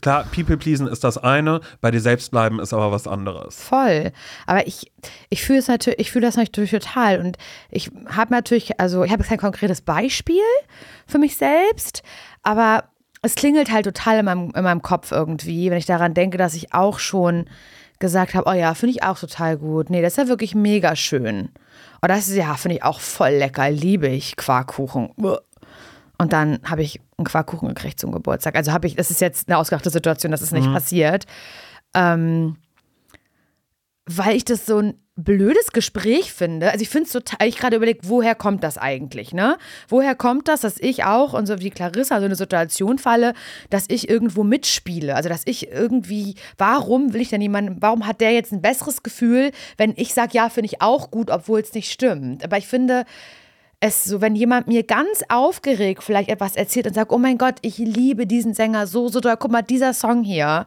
Klar, People pleasen ist das eine, bei dir selbst bleiben ist aber was anderes. Voll. Aber ich, ich fühle es natürlich, ich fühle das natürlich total. Und ich habe natürlich, also ich habe kein konkretes Beispiel für mich selbst, aber es klingelt halt total in meinem, in meinem Kopf irgendwie, wenn ich daran denke, dass ich auch schon gesagt habe, oh ja, finde ich auch total gut. Nee, das ist ja wirklich mega schön. Und das ist ja, finde ich auch voll lecker, liebe ich Quarkkuchen. Und dann habe ich einen Quarkkuchen gekriegt zum Geburtstag. Also habe ich, das ist jetzt eine ausgedachte Situation, das ist nicht mhm. passiert. Ähm, weil ich das so ein blödes Gespräch finde. Also ich finde es total, ich gerade überlegt, woher kommt das eigentlich, ne? Woher kommt das, dass ich auch und so wie Clarissa so eine Situation falle, dass ich irgendwo mitspiele? Also dass ich irgendwie, warum will ich denn jemanden, warum hat der jetzt ein besseres Gefühl, wenn ich sage, ja, finde ich auch gut, obwohl es nicht stimmt? Aber ich finde, es so, wenn jemand mir ganz aufgeregt vielleicht etwas erzählt und sagt, oh mein Gott, ich liebe diesen Sänger so, so doll, guck mal, dieser Song hier.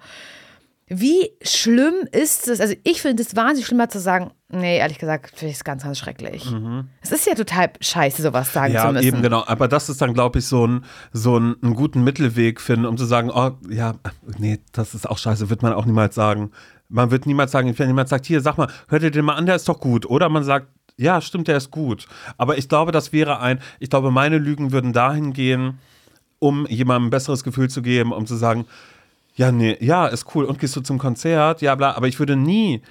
Wie schlimm ist es? Also ich finde es wahnsinnig schlimmer zu sagen, nee, ehrlich gesagt, finde ich es ganz, ganz schrecklich. Mhm. Es ist ja total scheiße, sowas sagen ja, zu müssen. Ja, eben genau. Aber das ist dann, glaube ich, so ein, so ein, einen guten Mittelweg finden, um zu sagen, oh, ja, nee, das ist auch scheiße, wird man auch niemals sagen. Man wird niemals sagen, wenn jemand sagt, hier, sag mal, hört ihr den mal an, der ist doch gut. Oder man sagt, ja, stimmt, der ist gut. Aber ich glaube, das wäre ein, ich glaube, meine Lügen würden dahin gehen, um jemandem ein besseres Gefühl zu geben, um zu sagen, ja, nee, ja, ist cool. Und gehst du zum Konzert? Ja, bla. Aber ich würde nie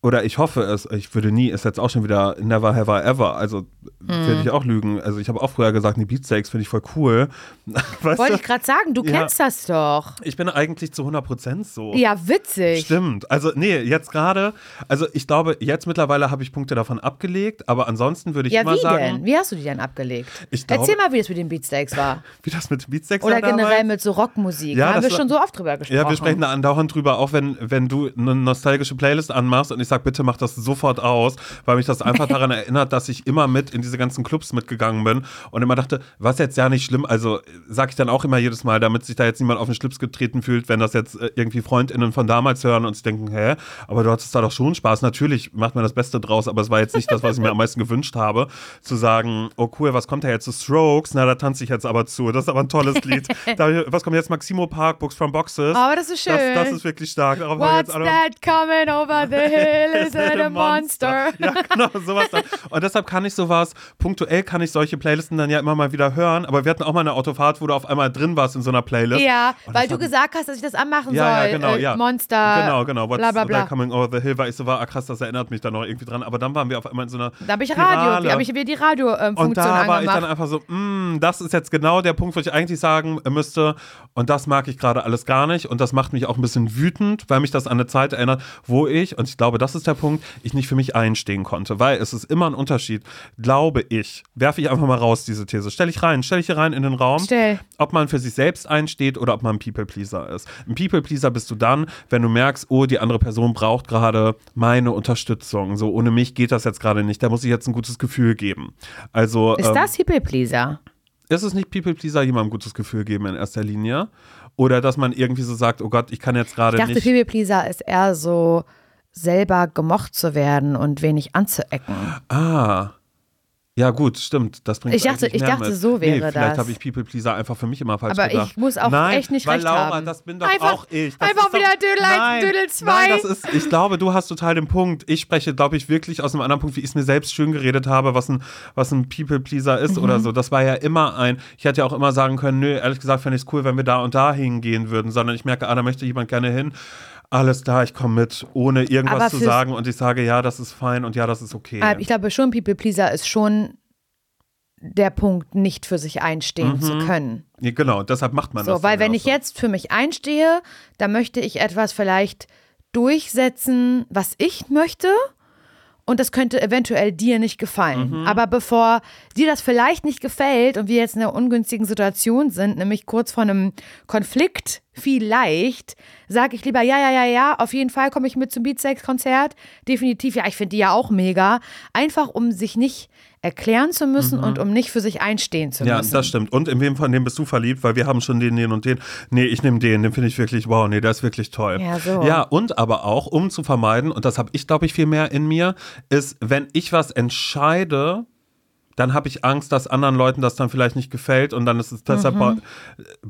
oder ich hoffe es, ich würde nie, ist jetzt auch schon wieder never have I ever, also mhm. würde ich auch lügen. Also ich habe auch früher gesagt, die Beatsteaks finde ich voll cool. Wollte ich gerade sagen, du ja. kennst das doch. Ich bin eigentlich zu 100% so. Ja, witzig. Stimmt. Also nee, jetzt gerade, also ich glaube, jetzt mittlerweile habe ich Punkte davon abgelegt, aber ansonsten würde ich ja, immer wie sagen. Denn? Wie hast du die denn abgelegt? Glaube, Erzähl mal, wie das mit den Beatsteaks war. wie das mit den Beatsteaks Oder war generell mit so Rockmusik. Ja, da haben wir schon so oft drüber gesprochen. Ja, wir sprechen da andauernd drüber, auch wenn, wenn du eine nostalgische Playlist anmachst und ich ich sage, bitte mach das sofort aus, weil mich das einfach daran erinnert, dass ich immer mit in diese ganzen Clubs mitgegangen bin und immer dachte, was jetzt ja nicht schlimm, also sage ich dann auch immer jedes Mal, damit sich da jetzt niemand auf den Schlips getreten fühlt, wenn das jetzt äh, irgendwie FreundInnen von damals hören und sich denken, hä, aber du hattest da doch schon Spaß. Natürlich macht man das Beste draus, aber es war jetzt nicht das, was ich mir am meisten gewünscht habe, zu sagen, oh cool, was kommt da jetzt? zu Strokes, na, da tanze ich jetzt aber zu. Das ist aber ein tolles Lied. da, was kommt jetzt? Maximo Park, Books from Boxes. Oh, aber das ist schön. Das, das ist wirklich stark. Darauf What's that coming over the hill? Is it a monster? ja, genau, sowas dann. Und deshalb kann ich sowas, punktuell kann ich solche Playlisten dann ja immer mal wieder hören, aber wir hatten auch mal eine Autofahrt, wo du auf einmal drin warst in so einer Playlist. Ja, weil du gesagt hast, dass ich das anmachen ja, soll. Ja, genau, äh, ja. Monster. Genau, genau. What's bla, bla, bla. coming over the hill? Weil ich so war, ah, krass, das erinnert mich dann noch irgendwie dran. Aber dann waren wir auf einmal in so einer Da habe ich Radio, da habe ich wieder die Radiofunktion Und da war ich dann einfach so, mm, das ist jetzt genau der Punkt, wo ich eigentlich sagen müsste, und das mag ich gerade alles gar nicht. Und das macht mich auch ein bisschen wütend, weil mich das an eine Zeit erinnert, wo ich, und ich glaube, das ist der Punkt, ich nicht für mich einstehen konnte. Weil es ist immer ein Unterschied, glaube ich, werfe ich einfach mal raus, diese These. Stelle ich rein, stelle ich hier rein in den Raum, Stell. ob man für sich selbst einsteht oder ob man ein People-Pleaser ist. Ein People-Pleaser bist du dann, wenn du merkst, oh, die andere Person braucht gerade meine Unterstützung. So, ohne mich geht das jetzt gerade nicht. Da muss ich jetzt ein gutes Gefühl geben. Also, Ist ähm, das People Pleaser? ist es nicht People Pleaser, jemandem ein gutes Gefühl geben in erster Linie? Oder dass man irgendwie so sagt, oh Gott, ich kann jetzt Ich gerade dachte, nicht. People Pleaser ist eher so selber gemocht zu werden und wenig anzuecken. Ah. Ja, gut, stimmt. Das bringt Ich dachte- ich dachte, mit. so wäre nee, Vielleicht das. habe ich People Pleaser einfach für mich immer falsch Aber gedacht. ich muss auch Nein, echt nicht weil recht Laura, haben. das bin doch Einfach- auch ich. Das einfach wieder Dödel eins, nein, Dödel zwei. Nein, das ist, ich glaube, du hast total den Punkt. Ich spreche, glaube ich, wirklich aus einem anderen Punkt, wie ich es mir selbst schön geredet habe, was ein, was ein People Pleaser ist Mhm. oder so. Das war ja immer ein, ich hätte ja auch immer sagen können, nö, ehrlich gesagt fände ich es cool, wenn wir da und da hingehen würden, sondern ich merke, ah, da möchte jemand gerne hin. Alles klar, ich komme mit, ohne irgendwas zu sagen und ich sage, ja, das ist fein und ja, das ist okay. Aber ich glaube schon, People Pleaser ist schon der Punkt, nicht für sich einstehen zu können. Ja, genau, deshalb macht man So, das. weil wenn ich so. jetzt für mich einstehe, dann möchte ich etwas vielleicht durchsetzen, was ich möchte. Und das könnte eventuell dir nicht gefallen. Mhm. Aber bevor dir das vielleicht nicht gefällt und wir jetzt in einer ungünstigen Situation sind, nämlich kurz vor einem Konflikt, vielleicht, sage ich lieber, ja, ja, ja, ja, auf jeden Fall komme ich mit zum Beatsex-Konzert. Definitiv, ja, ich finde die ja auch mega. Einfach, um sich nicht erklären zu müssen und um nicht für sich einstehen zu Mhm. Ja, müssen. das stimmt. Und in wem von dem bist du verliebt? Weil wir haben schon den, den und den. Nee, ich nehme den, den finde ich wirklich, wow, nee, der ist wirklich toll. Ja, so. Ja, und aber auch, um zu vermeiden, und das habe ich, glaube ich, viel mehr in mir, ist, wenn ich was entscheide, dann habe ich Angst, dass anderen Leuten das dann vielleicht nicht gefällt und dann ist es deshalb Mhm.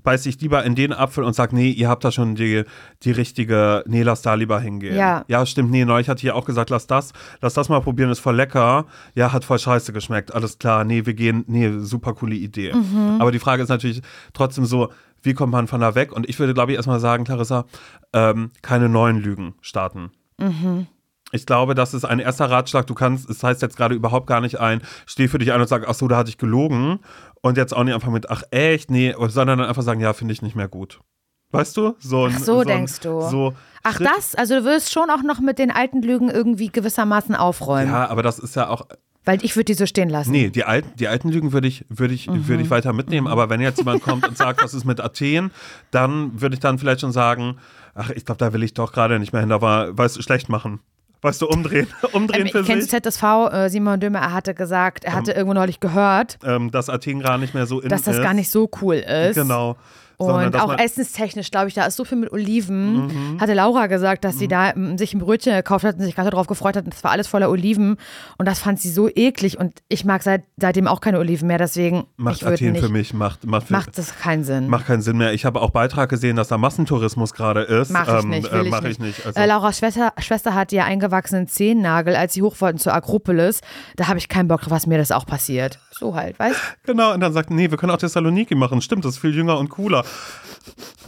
beiße ich lieber in den Apfel und sage, nee, ihr habt da schon die, die richtige, nee, lass da lieber hingehen. Ja. Ja, stimmt, nee, neulich hatte ich ja auch gesagt, lass das, lass das mal probieren, ist voll lecker. Ja, hat voll scheiße geschmeckt, alles klar, nee, wir gehen, nee, super coole Idee. Mhm. Aber die Frage ist natürlich trotzdem so, wie kommt man von da weg? Und ich würde, glaube ich, erstmal sagen, Clarissa, ähm, keine neuen Lügen starten. Ich glaube, das ist ein erster Ratschlag. Du kannst, es heißt jetzt gerade überhaupt gar nicht ein, steh für dich ein und sag, ach so, da hatte ich gelogen. Und jetzt auch nicht einfach mit, ach echt, nee, sondern dann einfach sagen, ja, finde ich nicht mehr gut. Weißt du? So, ein, Ach so, ein- denkst du. So Ach, Schritt- das? Also du wirst schon auch noch mit den alten Lügen irgendwie gewissermaßen aufräumen. Ja, aber das ist ja auch, Weil ich würde die so stehen lassen. nee, die alten, die alten Lügen würde ich, würde ich, Mhm. würde ich weiter mitnehmen. Aber wenn jetzt jemand kommt und sagt, was ist mit Athen, dann würde ich dann vielleicht schon sagen, ach, ich glaube, da will ich doch gerade nicht mehr hin, aber, weißt du, schlecht machen. Weißt du, umdrehen, umdrehen Ähm, für kennst sich. du ZSV? Äh, Simon Dömer, er hatte gesagt, er hatte irgendwo neulich gehört, Ähm, dass Athen gerade nicht mehr so in dass das ist. gar nicht so cool ist. Genau. Und auch essenstechnisch, glaube ich, da ist so viel mit Oliven. Mhm. Hatte Laura gesagt, dass sie da ähm, sich ein Brötchen gekauft hat und sich gerade darauf gefreut hat. Und das war alles voller Oliven. Und das fand sie so eklig. Und ich mag seit, seitdem auch keine Oliven mehr. Deswegen macht ich Athen nicht. für mich, macht, macht, für, Macht das keinen Sinn. macht keinen Sinn mehr. Ich habe auch Beitrag gesehen, dass da Massentourismus gerade ist. Mach ich Ähm, nicht, äh, will ich mach nicht. ich nicht. Also, Äh, Laura's Schwester, Schwester hatte ja eingewachsenen Zehennagel, als sie hoch wollten zur Akropolis. Da habe ich keinen Bock drauf, was mir das auch passiert. So halt, weißt Genau, und dann sagt, nee, wir können auch Thessaloniki machen. Stimmt, das ist viel jünger und cooler.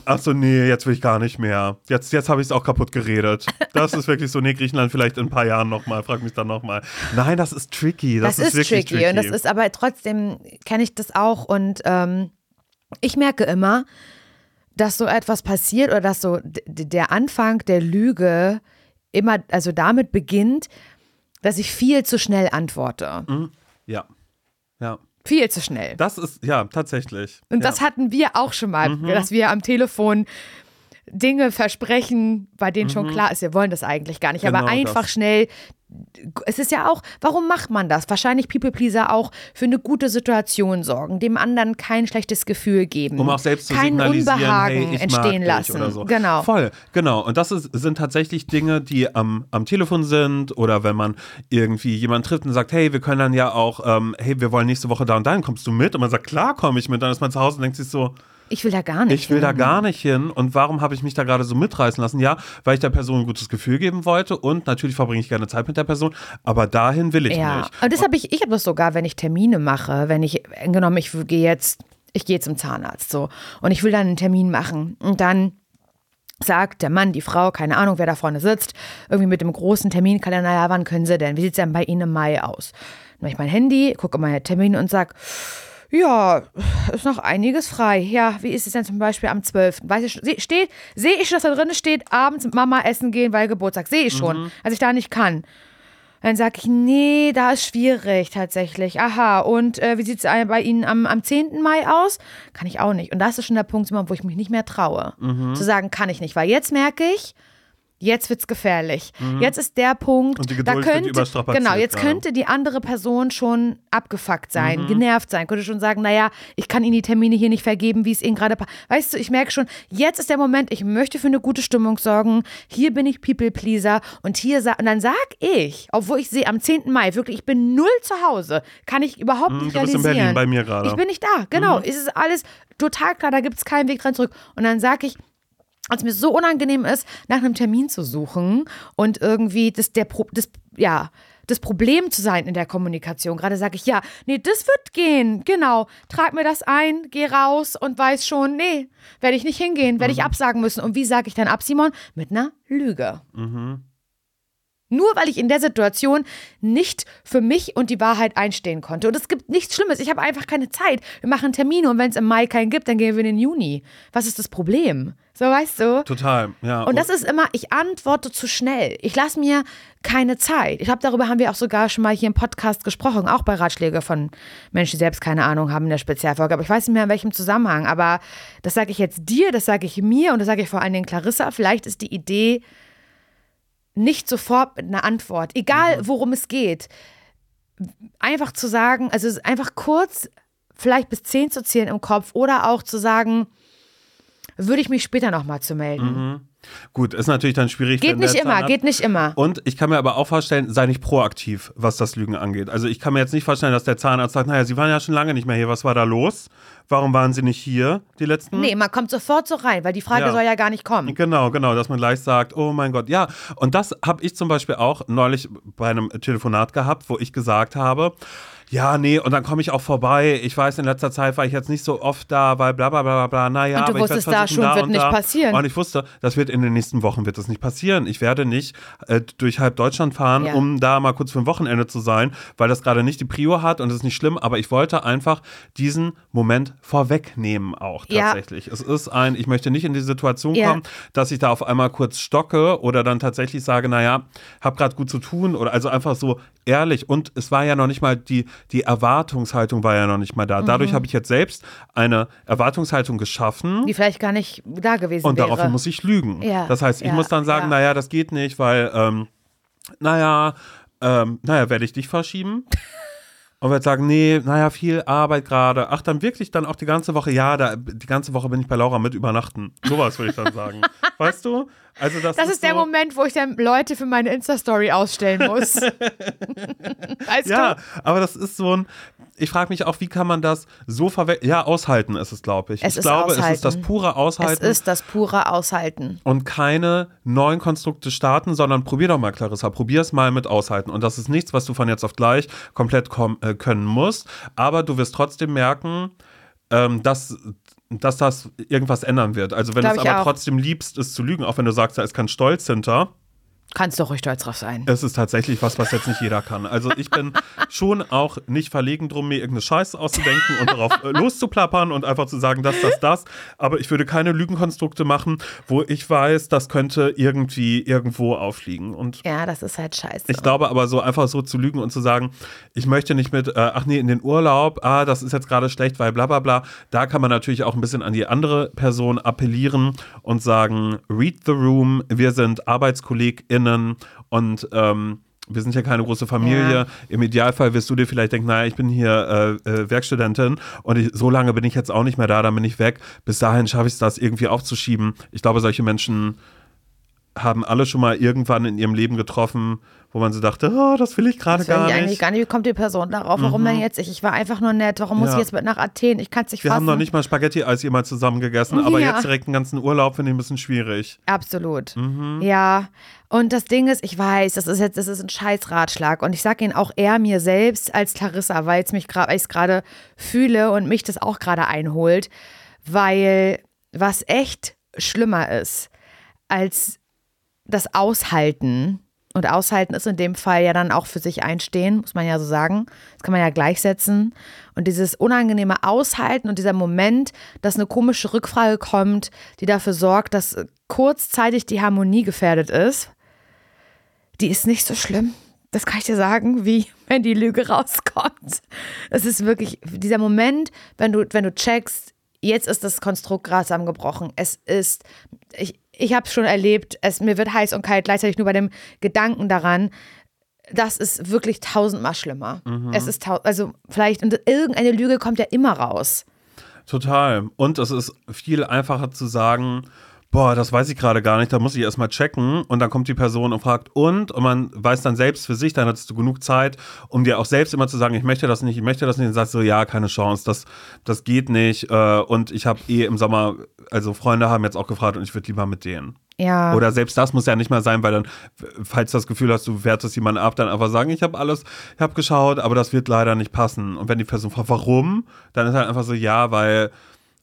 Ach so, nee, jetzt will ich gar nicht mehr. Jetzt, jetzt habe ich es auch kaputt geredet. Das ist wirklich so, nee, Griechenland vielleicht in ein paar Jahren nochmal. Frag mich dann nochmal. Nein, das ist tricky. Das, Das, ist, wirklich tricky. Und das ist aber trotzdem kenne ich das auch. Und ähm, ich merke immer, dass so etwas passiert oder dass so der Anfang der Lüge immer, also damit beginnt, dass ich viel zu schnell antworte. Ja. Ja. Viel zu schnell. Das ist, ja, tatsächlich. Und ja. das hatten wir auch schon mal, dass wir am Telefon Dinge versprechen, bei denen schon klar ist, wir wollen das eigentlich gar nicht. Aber Mhm. Genau einfach das. schnell. Es ist ja auch, warum macht man das? Wahrscheinlich People Pleaser auch für eine gute Situation sorgen, dem anderen kein schlechtes Gefühl geben. Um auch selbst zu kein Unbehagen hey, entstehen lassen. So. Genau. Voll, genau. Und das ist, sind tatsächlich Dinge, die am, am Telefon sind oder wenn man irgendwie jemanden trifft und sagt, hey, wir können dann ja auch, ähm, hey, wir wollen nächste Woche da und dahin, kommst du mit? Und man sagt, klar komme ich mit. Dann ist man zu Hause und denkt sich so, Ich will da gar nicht. ich will da hin. gar nicht hin. Und warum habe ich mich da gerade so mitreißen lassen? Ja, weil ich der Person ein gutes Gefühl geben wollte und natürlich verbringe ich gerne Zeit mit der Person, aber dahin will ich Ja, nicht. und das habe ich, ich habe das sogar, wenn ich Termine mache, wenn ich, genommen, ich gehe jetzt, ich gehe zum Zahnarzt so und ich will dann einen Termin machen und dann sagt der Mann, die Frau, keine Ahnung, wer da vorne sitzt, irgendwie mit dem großen Terminkalender, ja, wann können sie denn? Wie sieht es denn bei Ihnen im Mai aus? Dann mache ich mein Handy, gucke meine Termine und sag, ja, ist noch einiges frei. Ja, wie ist es denn zum Beispiel am 12.? Weiß ich, se- steht, sehe ich, dass da drin steht, abends mit Mama essen gehen, weil Geburtstag. Sehe ich schon, als ich da nicht kann. Dann sage ich, nee, da ist schwierig tatsächlich. Aha, und äh, wie sieht es bei Ihnen am, am 10. Mai aus? Kann ich auch nicht. Und das ist schon der Punkt, wo ich mich nicht mehr traue. Zu sagen, kann ich nicht. Weil jetzt merke ich, jetzt wird's gefährlich. Jetzt ist der Punkt, Und die da könnte, genau, jetzt gerade. könnte die andere Person schon abgefuckt sein, genervt sein, könnte schon sagen, naja, ich kann Ihnen die Termine hier nicht vergeben, wie es Ihnen gerade passt. Weißt du, ich merke schon, jetzt ist der Moment, ich möchte für eine gute Stimmung sorgen. Hier bin ich People Pleaser und hier und dann sag ich, obwohl ich sehe am 10. Mai wirklich, ich bin null zu Hause, kann ich überhaupt nicht du bist in realisieren. Berlin bei mir gerade. Ich bin nicht da, genau. Es ist alles total klar, da gibt es keinen Weg dran zurück. Und dann sag ich, als mir so unangenehm ist, nach einem Termin zu suchen und irgendwie das, der, Pro- das, ja, das Problem zu sein in der Kommunikation. Gerade sage ich, ja, nee, das wird gehen, genau. Trag mir das ein, geh raus und weiß schon, nee, werde ich nicht hingehen, werde ich absagen müssen. Und wie sage ich dann ab, Simon? Mit einer Lüge. Nur weil ich in der Situation nicht für mich und die Wahrheit einstehen konnte. Und es gibt nichts Schlimmes. Ich habe einfach keine Zeit. Wir machen Termine und wenn es im Mai keinen gibt, dann gehen wir in den Juni. Was ist das Problem? So weißt du? Total, ja. Und das ist immer, ich antworte zu schnell. Ich lasse mir keine Zeit. Ich glaube, darüber haben wir auch sogar schon mal hier im Podcast gesprochen, auch bei Ratschläge von Menschen, die selbst keine Ahnung haben in der Spezialfolge. Aber ich weiß nicht mehr, in welchem Zusammenhang. Aber das sage ich jetzt dir, das sage ich mir und das sage ich vor allen Dingen Clarissa. Vielleicht ist die Idee nicht sofort mit einer Antwort, egal worum es geht. Einfach zu sagen, also einfach kurz, vielleicht bis zehn zu zählen im Kopf oder auch zu sagen, würde ich mich später nochmal zu melden. Gut, ist natürlich dann schwierig. Geht nicht immer, geht nicht immer. Und ich kann mir aber auch vorstellen, sei nicht proaktiv, was das Lügen angeht. Also ich kann mir jetzt nicht vorstellen, dass der Zahnarzt sagt, naja, Sie waren ja schon lange nicht mehr hier, was war da los? Warum waren Sie nicht hier, die letzten? Nee, man kommt sofort so rein, weil die Frage Ja. soll ja gar nicht kommen. Genau, genau, dass man gleich sagt, oh mein Gott, ja. Und das habe ich zum Beispiel auch neulich bei einem Telefonat gehabt, wo ich gesagt habe, ja, nee, und dann komme ich auch vorbei. Ich weiß, in letzter Zeit war ich jetzt nicht so oft da, weil bla bla bla bla bla. Naja, Und du wusstest, da schon wird und nicht da. passieren. Und ich wusste, das wird in den nächsten Wochen wird das nicht passieren. Ich werde nicht äh, durch halb Deutschland fahren, Ja. um da mal kurz für ein Wochenende zu sein, weil das gerade nicht die Prio hat und es ist nicht schlimm, aber ich wollte einfach diesen Moment vorwegnehmen auch Ja. tatsächlich. Es ist ein, ich möchte nicht in die Situation Ja. kommen, dass ich da auf einmal kurz stocke oder dann tatsächlich sage, naja, hab gerade gut zu tun oder also einfach so ehrlich. Und es war ja noch nicht mal die, die Erwartungshaltung war ja noch nicht mal da. Mhm. Dadurch habe ich jetzt selbst eine Erwartungshaltung geschaffen. Die vielleicht gar nicht da gewesen Und wäre. daraufhin muss ich lügen. Ja, das heißt, ich ja, muss dann sagen, ja. naja, das geht nicht, weil, ähm, naja, ähm, naja, werde ich dich verschieben. Und werde sagen, nee, naja, viel Arbeit gerade. Ach, dann wirklich dann auch die ganze Woche, ja, da, die ganze Woche bin ich bei Laura mit übernachten. Sowas würde ich dann sagen. weißt du? Also das, das ist der so, Moment, wo ich dann Leute für meine Insta-Story ausstellen muss. weißt Ja, du? aber das ist so ein, ich frage mich auch, wie kann man das so verwechseln? Ja, aushalten ist es, glaube ich. Es ich ist glaube, es ist aushalten. das pure Es Aushalten. ist das pure Aushalten. und keine neuen Konstrukte starten, sondern probier doch mal, Clarissa, probier es mal mit aushalten. Und das ist nichts, was du von jetzt auf gleich komplett kom äh, können musst, aber du wirst trotzdem merken, ähm, dass, dass das irgendwas ändern wird. Also wenn du es aber auch. trotzdem liebst, es zu lügen, auch wenn du sagst, da ist kein Stolz hinter, Kannst doch ruhig stolz drauf sein. Es ist tatsächlich was, was jetzt nicht jeder kann. Also ich bin schon auch nicht verlegen drum, mir irgendeine Scheiße auszudenken und darauf äh, loszuplappern und einfach zu sagen, das, das, das. Aber ich würde keine Lügenkonstrukte machen, wo ich weiß, das könnte irgendwie irgendwo aufliegen. Und ja, das ist halt scheiße. Ich glaube aber so einfach so zu lügen und zu sagen, ich möchte nicht mit, äh, ach nee, in den Urlaub, ah, das ist jetzt gerade schlecht, weil bla bla bla. Da kann man natürlich auch ein bisschen an die andere Person appellieren und sagen, read the room, wir sind ArbeitskollegInnen KollegInnen und ähm, wir sind ja keine große Familie. Ja. Im Idealfall wirst du dir vielleicht denken, naja, ich bin hier äh, äh, Werkstudentin und ich, so lange bin ich jetzt auch nicht mehr da, dann bin ich weg. Bis dahin schaffe ich es, das irgendwie aufzuschieben. Ich glaube, solche Menschen haben alle schon mal irgendwann in ihrem Leben getroffen, wo man so dachte, oh, das will ich gerade gar nicht. eigentlich gar nicht. Wie kommt die Person darauf? Warum mhm. denn jetzt ich? Ich war einfach nur nett. Warum muss ich jetzt mit nach Athen? Ich kann es nicht Wir fassen. haben noch nicht mal Spaghetti als jemals zusammen gegessen, aber ja. jetzt direkt einen ganzen Urlaub finde ich ein bisschen schwierig. Absolut. Mhm. Ja. Und das Ding ist, ich weiß, das ist jetzt, das ist ein scheiß Ratschlag. Und ich sage ihn auch eher mir selbst als Clarissa, weil ich es gerade fühle und mich das auch gerade einholt. Weil was echt schlimmer ist, als das Aushalten, und aushalten ist in dem Fall ja dann auch für sich einstehen, muss man ja so sagen. Das kann man ja gleichsetzen. Und dieses unangenehme Aushalten und dieser Moment, dass eine komische Rückfrage kommt, die dafür sorgt, dass kurzzeitig die Harmonie gefährdet ist, die ist nicht so schlimm. Das kann ich dir sagen, wie wenn die Lüge rauskommt. Es ist wirklich dieser Moment, wenn du, wenn du checkst, jetzt ist das Konstrukt gerade zusammengebrochen. Es ist, ich, ich habe es schon erlebt, es, mir wird heiß und kalt gleichzeitig nur bei dem Gedanken daran. Das ist wirklich tausendmal schlimmer. Mhm. Es ist also vielleicht, und irgendeine Lüge kommt ja immer raus. Total. Und es ist viel einfacher zu sagen, boah, das weiß ich gerade gar nicht, da muss ich erstmal checken und dann kommt die Person und fragt und und man weiß dann selbst für sich, dann hattest du genug Zeit, um dir auch selbst immer zu sagen, ich möchte das nicht, ich möchte das nicht und sagst so, ja, keine Chance, das, das geht nicht äh, und ich habe eh im Sommer, also Freunde haben jetzt auch gefragt und ich würde lieber mit denen. Ja. Oder selbst das muss ja nicht mal sein, weil dann, falls du das Gefühl hast, du wertest jemanden ab, dann einfach sagen, ich habe alles, ich habe geschaut, aber das wird leider nicht passen. Und wenn die Person fragt, warum, dann ist halt einfach so, ja, weil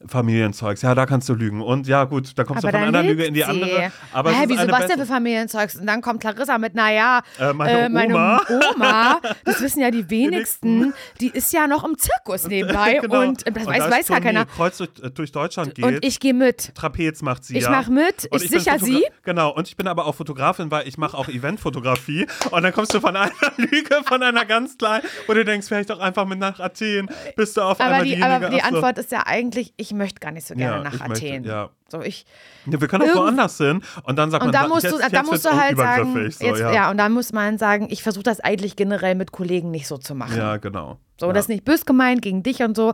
Familienzeugs. Ja, da kannst du lügen. Und ja, gut, da kommst aber du von einer Lüge in die andere. Aber Hä, wieso was denn für Familienzeugs? Und dann kommt Clarissa mit, naja, äh, meine, äh, meine Oma. Oma. Das wissen ja die wenigsten. Die ist ja noch im Zirkus nebenbei. genau. Und das und weiß, da weiß gar keiner. Kreuz durch, äh, durch, Deutschland geht. Und ich gehe mit. Trapez macht sie. Ich ja. mache mit. Ich, ich sicher sie. Genau. Und ich bin aber auch Fotografin, weil ich mache auch Eventfotografie. Und dann kommst du von einer Lüge, von einer ganz kleinen, wo du denkst, vielleicht doch einfach mit nach Athen. Bist du auf aber einmal die, Aber die Antwort ist ja eigentlich, ich möchte gar nicht so gerne gerne ja, nach Athen. Möchte, ja. So, ich, ja, wir können auch woanders hin und dann sagt und man, dann musst jetzt, du, jetzt dann musst du halt sagen, so, jetzt, ja. ja. und dann muss man sagen, ich versuche das eigentlich generell mit Kollegen nicht so zu machen. Ja, genau. So, ja. das ist nicht bös gemeint gegen dich und so,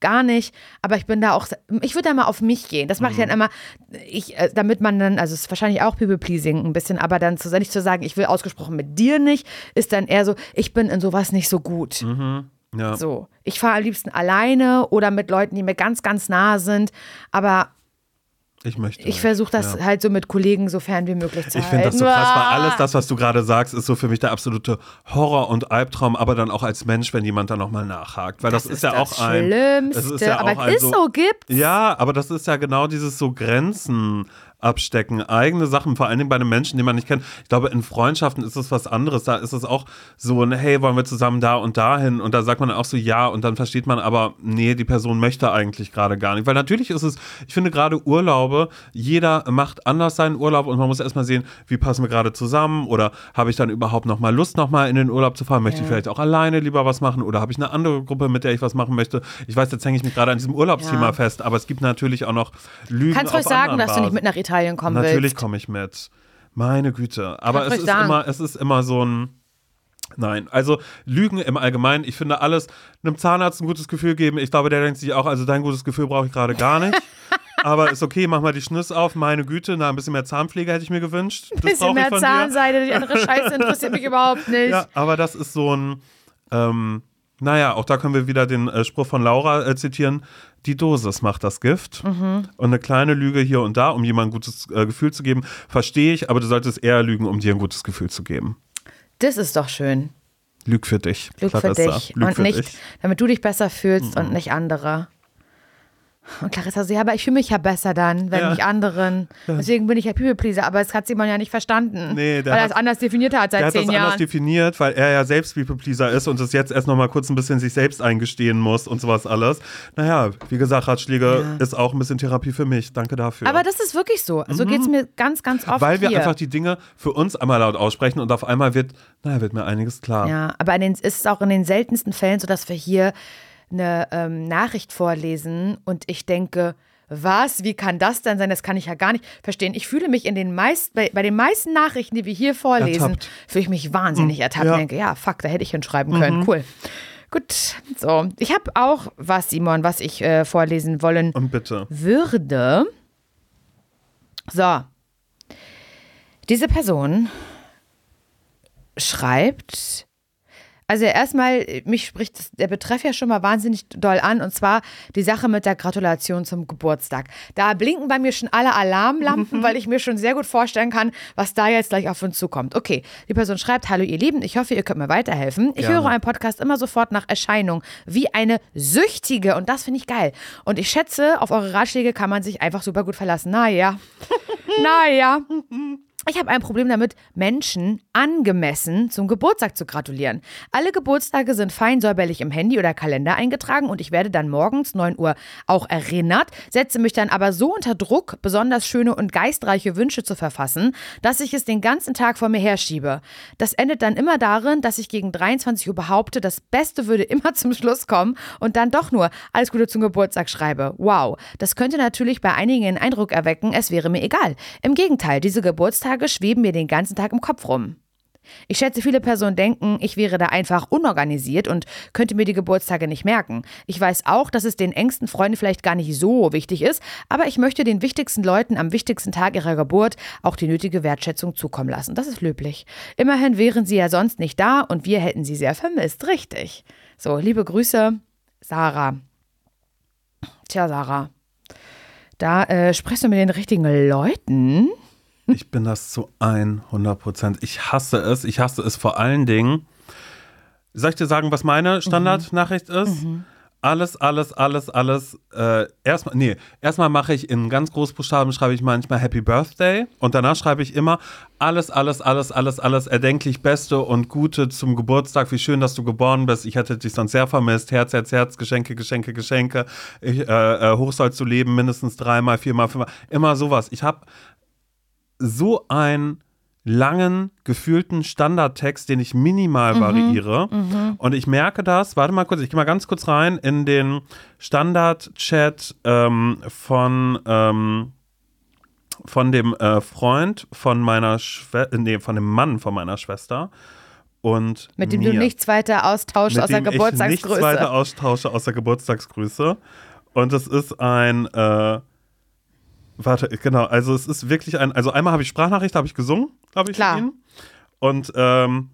gar nicht. Aber ich bin da auch, ich würde da mal auf mich gehen. Das mache ich dann mhm. immer, ich, äh, damit man dann, also es ist wahrscheinlich auch People-Pleasing ein bisschen, aber dann zu, nicht zu sagen, ich will ausgesprochen mit dir nicht, ist dann eher so, ich bin in sowas nicht so gut. Mhm. Ja. So, ich fahre am liebsten alleine oder mit Leuten, die mir ganz, ganz nah sind. Aber ich möchte. Ich versuche das ja. halt so mit Kollegen so fern wie möglich zu ich halten. Ich finde das so krass, weil alles das, was du gerade sagst, ist so für mich der absolute Horror und Albtraum, aber dann auch als Mensch, wenn jemand da nochmal nachhakt. Weil das, das ist, ist, ja das auch ein. Schlimmste. ist ja aber auch es ist so, so gibt. Ja, aber das ist ja genau dieses so Grenzen abstecken. Eigene Sachen, vor allen Dingen bei einem Menschen, den man nicht kennt. Ich glaube, in Freundschaften ist es was anderes. Da ist es auch so ein, hey, wollen wir zusammen da und dahin? Und da sagt man auch so ja und dann versteht man aber, nee, die Person möchte eigentlich gerade gar nicht. Weil natürlich ist es, ich finde gerade Urlaube, jeder macht anders seinen Urlaub und man muss erstmal sehen, wie passen wir gerade zusammen oder habe ich dann überhaupt nochmal Lust, nochmal in den Urlaub zu fahren? Möchte ja. ich vielleicht auch alleine lieber was machen oder habe ich eine andere Gruppe, mit der ich was machen möchte? Ich weiß, jetzt hänge ich mich gerade an diesem Urlaubsthema ja. fest, aber es gibt natürlich auch noch Lügen. Kannst du euch sagen, dass du nicht mit einer Italien kommen Natürlich willst. komme ich mit. Meine Güte. Aber es ist, immer, es ist immer so ein. Nein, also Lügen im Allgemeinen, ich finde alles, einem Zahnarzt ein gutes Gefühl geben. Ich glaube, der denkt sich auch, also dein gutes Gefühl brauche ich gerade gar nicht. Aber ist okay, mach mal die Schnüsse auf. Meine Güte, na, ein bisschen mehr Zahnpflege hätte ich mir gewünscht. Ein bisschen mehr Zahnseide, die andere Scheiße interessiert mich überhaupt nicht. Ja, aber das ist so ein, ähm, naja, auch da können wir wieder den äh, Spruch von Laura äh, zitieren die Dosis macht das Gift. Mhm. Und eine kleine Lüge hier und da, um jemandem ein gutes äh, Gefühl zu geben, verstehe ich, aber du solltest eher lügen, um dir ein gutes Gefühl zu geben. Das ist doch schön. Lüg für dich. Lüg für dich. Lüg und für nicht, dich. damit du dich besser fühlst mhm. und nicht andere. Und Clarissa so, ja, aber ich fühle mich ja besser dann, wenn Ja. nicht anderen. Deswegen bin ich ja People-Pleaser, aber das hat Simon ja nicht verstanden. Nee, der weil er hat- es anders definiert hat seit Der hat das zehn anders definiert, weil er ja selbst People-Pleaser ist und es jetzt erst noch mal kurz ein bisschen sich selbst eingestehen muss und sowas alles. Naja, wie gesagt, Ratschläge Ja. ist auch ein bisschen Therapie für mich. Danke dafür. Aber das ist wirklich so. So geht es mir ganz, ganz oft Mhm. weil wir hier. einfach die Dinge für uns einmal laut aussprechen und auf einmal wird, naja, wird mir einiges klar. Ja, aber in den, es ist auch in den seltensten Fällen so, dass wir hier eine ähm, Nachricht vorlesen und ich denke, was, wie kann das denn sein? Das kann ich ja gar nicht verstehen. Ich fühle mich in den meisten, bei, bei den meisten Nachrichten, die wir hier vorlesen, Ertappt. fühle ich mich wahnsinnig ertappt ja. und denke, ja, fuck, da hätte ich hinschreiben können. Cool. Gut, so. Ich habe auch was, Simon, was ich äh, vorlesen wollen Und bitte. würde. So. Diese Person schreibt. Also erstmal, mich spricht der Betreff ja schon mal wahnsinnig doll an und zwar die Sache mit der Gratulation zum Geburtstag. Da blinken bei mir schon alle Alarmlampen, weil ich mir schon sehr gut vorstellen kann, was da jetzt gleich auf uns zukommt. Okay, die Person schreibt, hallo ihr Lieben, ich hoffe, ihr könnt mir weiterhelfen. Ich Gerne. höre einen Podcast immer sofort nach Erscheinung, wie eine Süchtige und das finde ich geil. Und ich schätze, auf eure Ratschläge kann man sich einfach super gut verlassen. Naja, naja. Ich habe ein Problem damit, Menschen angemessen zum Geburtstag zu gratulieren. Alle Geburtstage sind fein säuberlich im Handy oder Kalender eingetragen und ich werde dann morgens 9 Uhr auch erinnert, setze mich dann aber so unter Druck, besonders schöne und geistreiche Wünsche zu verfassen, dass ich es den ganzen Tag vor mir herschiebe. Das endet dann immer darin, dass ich gegen 23 Uhr behaupte, das Beste würde immer zum Schluss kommen und dann doch nur alles Gute zum Geburtstag schreibe. Wow, das könnte natürlich bei einigen den Eindruck erwecken, es wäre mir egal. Im Gegenteil, diese Geburtstage schweben mir den ganzen Tag im Kopf rum. Ich schätze, viele Personen denken, ich wäre da einfach unorganisiert und könnte mir die Geburtstage nicht merken. Ich weiß auch, dass es den engsten Freunden vielleicht gar nicht so wichtig ist, aber ich möchte den wichtigsten Leuten am wichtigsten Tag ihrer Geburt auch die nötige Wertschätzung zukommen lassen. Das ist löblich. Immerhin wären sie ja sonst nicht da und wir hätten sie sehr vermisst. Richtig. So, liebe Grüße, Sarah. Tja, Sarah. Da äh, sprichst du mit den richtigen Leuten. Ich bin das zu 100 Prozent. Ich hasse es. Ich hasse es vor allen Dingen. Soll ich dir sagen, was meine Standardnachricht ist? Alles, alles, alles, alles. Äh, erstmal, nee, erstmal mache ich in ganz Großbuchstaben, schreibe ich manchmal Happy Birthday und danach schreibe ich immer alles, alles, alles, alles, alles erdenklich Beste und Gute zum Geburtstag. Wie schön, dass du geboren bist. Ich hätte dich sonst sehr vermisst. Herz, Herz, Herz, Geschenke, Geschenke, Geschenke. Ich, äh, äh, hoch sollst du leben, mindestens dreimal, viermal, fünfmal. Immer sowas. Ich habe so einen langen, gefühlten Standardtext, den ich minimal variiere. Und ich merke das, warte mal kurz, ich gehe mal ganz kurz rein in den Standard-Chat ähm, von, ähm, von dem äh, Freund von meiner Schwester, nee, von dem Mann von meiner Schwester. Und Mit dem mir du nichts weiter austauschst mit außer dem ich nichts weiter austausche außer Geburtstagsgrüße. Und es ist ein, äh, warte, genau, also es ist wirklich ein, also einmal habe ich Sprachnachricht, habe ich gesungen, habe ich Klar. ihn. Und ähm,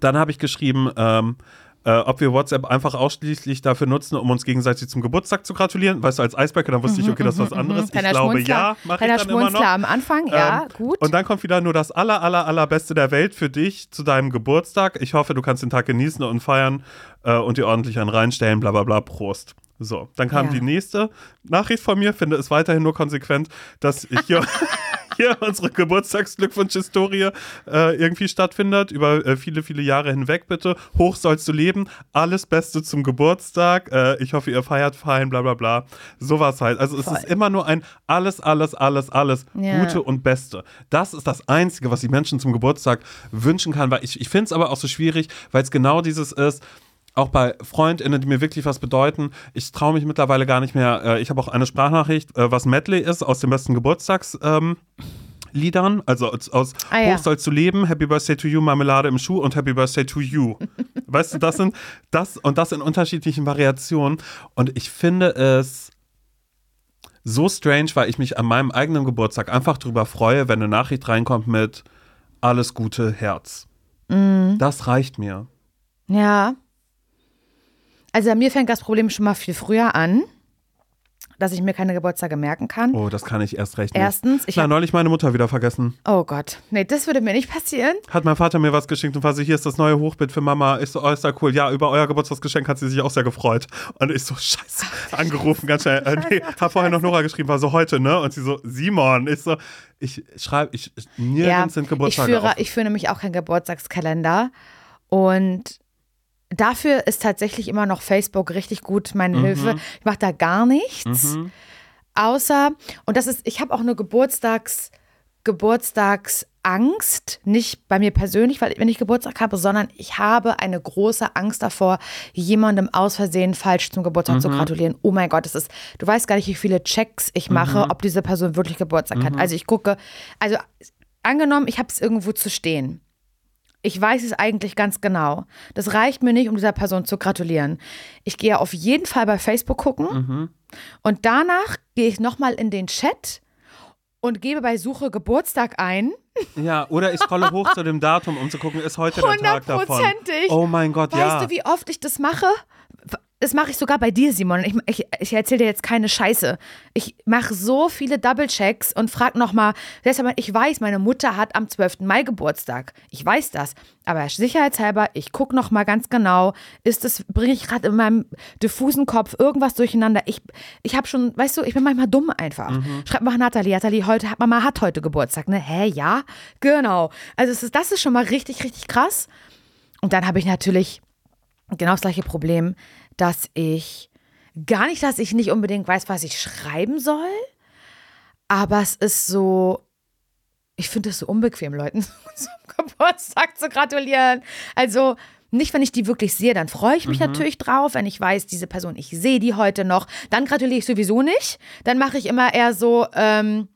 dann habe ich geschrieben, ähm, äh, ob wir WhatsApp einfach ausschließlich dafür nutzen, um uns gegenseitig zum Geburtstag zu gratulieren. Weißt du, als Icebreaker, dann wusste ich, okay, das ist was anderes. Ich glaube, ja, mache ich dann immer noch. am Anfang, ja, Ähm, gut. Und dann kommt wieder nur das aller, aller, allerbeste der Welt für dich zu deinem Geburtstag. Ich hoffe, du kannst den Tag genießen und feiern äh, und dir ordentlich einen reinstellen, bla bla bla, Prost. So, dann kam Ja. die nächste Nachricht von mir, finde es weiterhin nur konsequent, dass hier, hier unsere Geburtstagsglückwunsch-Historie äh, irgendwie stattfindet, über äh, viele, viele Jahre hinweg bitte. Hoch sollst du leben, alles Beste zum Geburtstag, äh, ich hoffe, ihr feiert fein, bla bla bla. Sowas halt. Also es Voll. ist immer nur ein alles, alles, alles, alles Ja. Gute und Beste. Das ist das Einzige, was ich Menschen zum Geburtstag wünschen kann, weil ich, ich finde es aber auch so schwierig, weil es genau dieses ist, auch bei FreundInnen, die mir wirklich was bedeuten. Ich traue mich mittlerweile gar nicht mehr. Äh, ich habe auch eine Sprachnachricht, äh, was Medley ist, aus den besten Geburtstags. Ähm, also aus, aus Ah, ja. Hoch sollst du leben, Happy Birthday to You, Marmelade im Schuh und Happy Birthday to You. weißt du, das sind das und das in unterschiedlichen Variationen. Und ich finde es so strange, weil ich mich an meinem eigenen Geburtstag einfach drüber freue, wenn eine Nachricht reinkommt mit Alles Gute, Herz. Mhm. Das reicht mir. Ja. Also bei mir fängt das Problem schon mal viel früher an. dass ich mir keine Geburtstage merken kann. Oh, das kann ich erst recht nicht. Erstens, ich Na, hab, neulich meine Mutter wieder vergessen. oh Gott, nee, das würde mir nicht passieren. Hat mein Vater mir was geschenkt und war so, hier ist das neue Hochbild für Mama. Ich so, oh, ist da cool. Ja, über euer Geburtstagsgeschenk hat sie sich auch sehr gefreut. Und ich so, scheiße, angerufen, ganz schnell. Äh, nee, hab vorher noch Nora geschrieben, war so heute, ne? Und sie so, Simon. Ich so, ich schreibe, ich, nirgends sind ich Geburtstage führe, auf. ich führe nämlich auch keinen Geburtstagskalender. Und dafür ist tatsächlich immer noch Facebook richtig gut meine Mhm. Hilfe. Ich mache da gar nichts. Außer, und das ist, ich habe auch eine Geburtstags, Geburtstagsangst, nicht bei mir persönlich, weil wenn ich Geburtstag habe, sondern ich habe eine große Angst davor, jemandem aus Versehen falsch zum Geburtstag zu gratulieren. Oh mein Gott, das ist, du weißt gar nicht, wie viele Checks ich mache, ob diese Person wirklich Geburtstag hat. Also ich gucke, also angenommen, ich habe es irgendwo zu stehen. Ich weiß es eigentlich ganz genau. Das reicht mir nicht, um dieser Person zu gratulieren. Ich gehe auf jeden Fall bei Facebook gucken und danach gehe ich nochmal in den Chat und gebe bei Suche Geburtstag ein. Ja, oder ich scrolle hoch zu dem Datum, um zu gucken, ist heute der Tag davon. Hundertprozentig. Oh mein Gott, Weißt ja. du, wie oft ich das mache? Das mache ich sogar bei dir, Simon. Ich, ich, ich erzähle dir jetzt keine Scheiße. Ich mache so viele Double-Checks und frage nochmal. Ich weiß, meine Mutter hat am 12. Mai Geburtstag. Ich weiß das. Aber sicherheitshalber, ich gucke nochmal ganz genau, ist das, bringe ich gerade in meinem diffusen Kopf irgendwas durcheinander. Ich, ich habe schon, weißt du, ich bin manchmal dumm einfach. Schreib mal Nathalie, Nathalie, heute hat Mama hat heute Geburtstag, ne? Hä, ja? Genau. Also es ist, das ist schon mal richtig, richtig krass. Und dann habe ich natürlich genau das gleiche Problem, dass ich gar nicht, dass ich nicht unbedingt weiß, was ich schreiben soll, aber es ist so, ich finde es so unbequem, Leuten zum Geburtstag zu gratulieren. Also nicht, wenn ich die wirklich sehe, dann freue ich mich natürlich drauf, wenn ich weiß, diese Person, ich sehe die heute noch, dann gratuliere ich sowieso nicht. Dann mache ich immer eher so, ähm,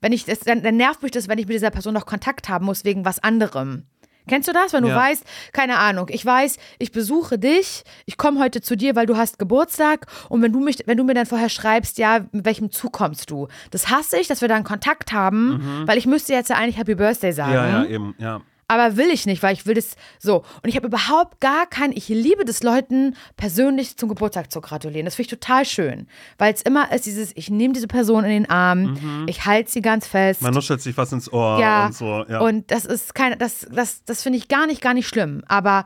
wenn ich das, dann, dann nervt mich das, wenn ich mit dieser Person noch Kontakt haben muss wegen was anderem. Kennst du das, wenn du Ja. weißt, keine Ahnung, ich weiß, ich besuche dich, ich komme heute zu dir, weil du hast Geburtstag und wenn du mich, wenn du mir dann vorher schreibst, ja, mit welchem Zug kommst du? Das hasse ich, dass wir dann Kontakt haben, weil ich müsste jetzt ja eigentlich Happy Birthday sagen. Mhm. ja, ja, eben, ja. Aber will ich nicht, weil ich will das so. Und ich habe überhaupt gar kein, ich liebe das Leuten persönlich zum Geburtstag zu gratulieren. Das finde ich total schön. Weil es immer ist dieses, ich nehme diese Person in den Arm, ich halte sie ganz fest. Man nuschelt sich was ins Ohr ja, und so. Ja. und das ist keine, das, das, das finde ich gar nicht, gar nicht schlimm. Aber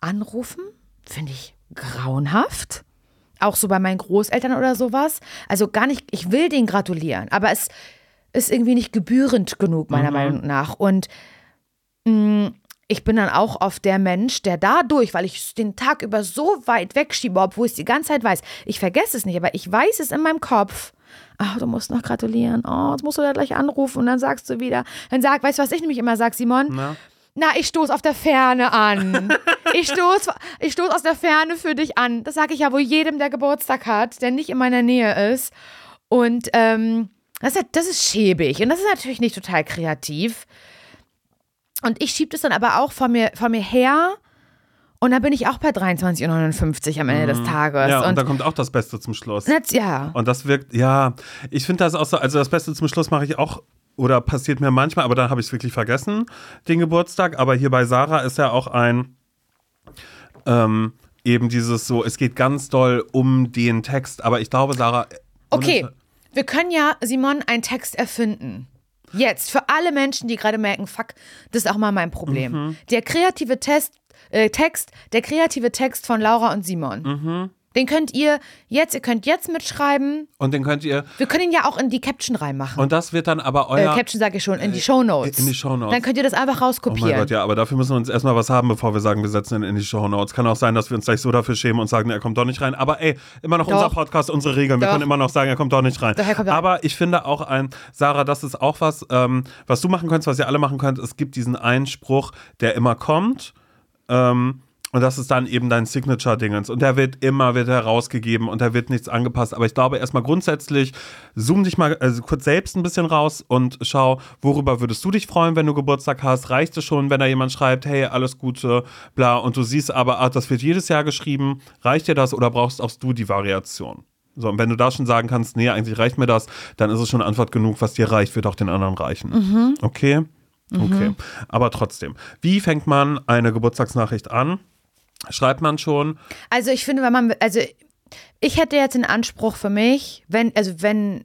anrufen finde ich grauenhaft. Auch so bei meinen Großeltern oder sowas. Also gar nicht, ich will denen gratulieren, aber es ist irgendwie nicht gebührend genug, meiner Mhm. Meinung nach. Und ich bin dann auch oft der Mensch, der dadurch, weil ich es den Tag über so weit wegschiebe, obwohl ich es die ganze Zeit weiß, ich vergesse es nicht, aber ich weiß es in meinem Kopf. Ach, du musst noch gratulieren. Oh, jetzt musst du da gleich anrufen und dann sagst du wieder. Dann sag, weißt du, was ich nämlich immer sage, Simon? Na? Na, ich stoß auf der Ferne an. Ich stoß, ich stoß aus der Ferne für dich an. Das sage ich ja wohl jedem, der Geburtstag hat, der nicht in meiner Nähe ist. Und ähm, das, ist, das ist schäbig. Und das ist natürlich nicht total kreativ. Und ich schiebe das dann aber auch vor mir, vor mir her. Und dann bin ich auch bei 23,59 Uhr am Ende des Tages. Mhm. ja, und, und dann kommt auch das Beste zum Schluss. jetzt, ja. Und das wirkt, ja, ich finde das auch so, also das Beste zum Schluss mache ich auch, oder passiert mir manchmal, aber dann habe ich es wirklich vergessen, den Geburtstag. Aber hier bei Sarah ist ja auch ein, ähm, eben dieses so, es geht ganz doll um den Text, aber ich glaube, Sarah. Okay, wir können ja, Simon, einen Text erfinden. Jetzt, für alle Menschen, die gerade merken, fuck, das ist auch mal mein Problem. Mhm. Der kreative Test, äh, Text, der kreative Text von Laura und Simon. Mhm. Den könnt ihr jetzt, ihr könnt jetzt mitschreiben. Und den könnt ihr, Wir können ihn ja auch in die Caption reinmachen. und das wird dann aber äh, euer. Caption sage ich schon, in die Shownotes. in die Shownotes. Dann könnt ihr das einfach Oh rauskopieren. mein Gott, ja, aber dafür müssen wir uns erstmal was haben, bevor wir sagen, wir setzen ihn in die Show Notes. Kann auch sein, dass wir uns gleich so dafür schämen und sagen, er kommt doch nicht rein. Aber ey, immer noch Doch. unser Podcast, unsere Regeln. Wir Doch. können immer noch sagen, er kommt doch nicht rein. Doch, kommt aber ich finde auch ein, Sarah, das ist auch was, ähm, was du machen könntest, was ihr alle machen könnt. Es gibt diesen einen Spruch, der immer kommt. Ähm, und das ist dann eben dein Signature-Dingens. Und der wird immer wieder herausgegeben und da wird nichts angepasst. Aber ich glaube, erstmal grundsätzlich, zoom dich mal also kurz selbst ein bisschen raus und schau, worüber würdest du dich freuen, wenn du Geburtstag hast? Reicht es schon, wenn da jemand schreibt, hey, alles Gute, bla, und du siehst aber, ah, das wird jedes Jahr geschrieben. Reicht dir das oder brauchst auch du die Variation? So, und wenn du da schon sagen kannst, nee, eigentlich reicht mir das, dann ist es schon Antwort genug, was dir reicht, wird auch den anderen reichen. Okay? Okay. Aber trotzdem, wie fängt man eine Geburtstagsnachricht an? Schreibt man schon? Also ich finde, wenn man, also ich hätte jetzt den Anspruch für mich, wenn, also wenn,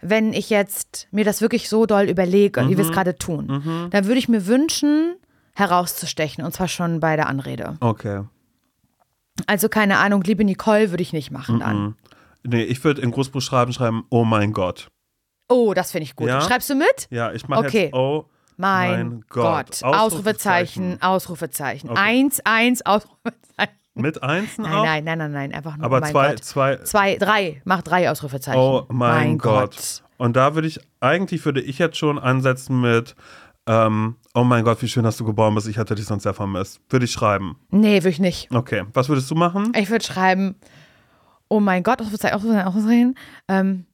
wenn ich jetzt mir das wirklich so doll überlege, wie wir es Mhm. gerade tun, dann würde ich mir wünschen, herauszustechen und zwar schon bei der Anrede. Okay. Also keine Ahnung, liebe Nicole würde ich nicht machen dann. Mhm. Nee, ich würde in Großbuchstaben schreiben, oh mein Gott. Oh, das finde ich gut. Ja? Schreibst du mit? Ja, ich mache Okay. jetzt, oh Mein, Mein Gott. Gott. Ausrufezeichen, Ausrufezeichen. Okay. Eins, eins, Ausrufezeichen. Mit Einsen Nein, auch? nein, nein, nein, nein, einfach nur Aber mein zwei, Gott. zwei, Zwei, drei, mach drei Ausrufezeichen. oh mein, Gott. Und da würde ich, eigentlich würde ich jetzt schon ansetzen mit, ähm, oh mein Gott, wie schön, dass du geboren bist, ich hatte dich sonst sehr vermisst. Würde ich schreiben. Nee, würde ich nicht. Okay, was würdest du machen? Ich würde schreiben, oh mein Gott, Ausrufezeichen, Ausrufezeichen, Ausrufezeichen. Ähm,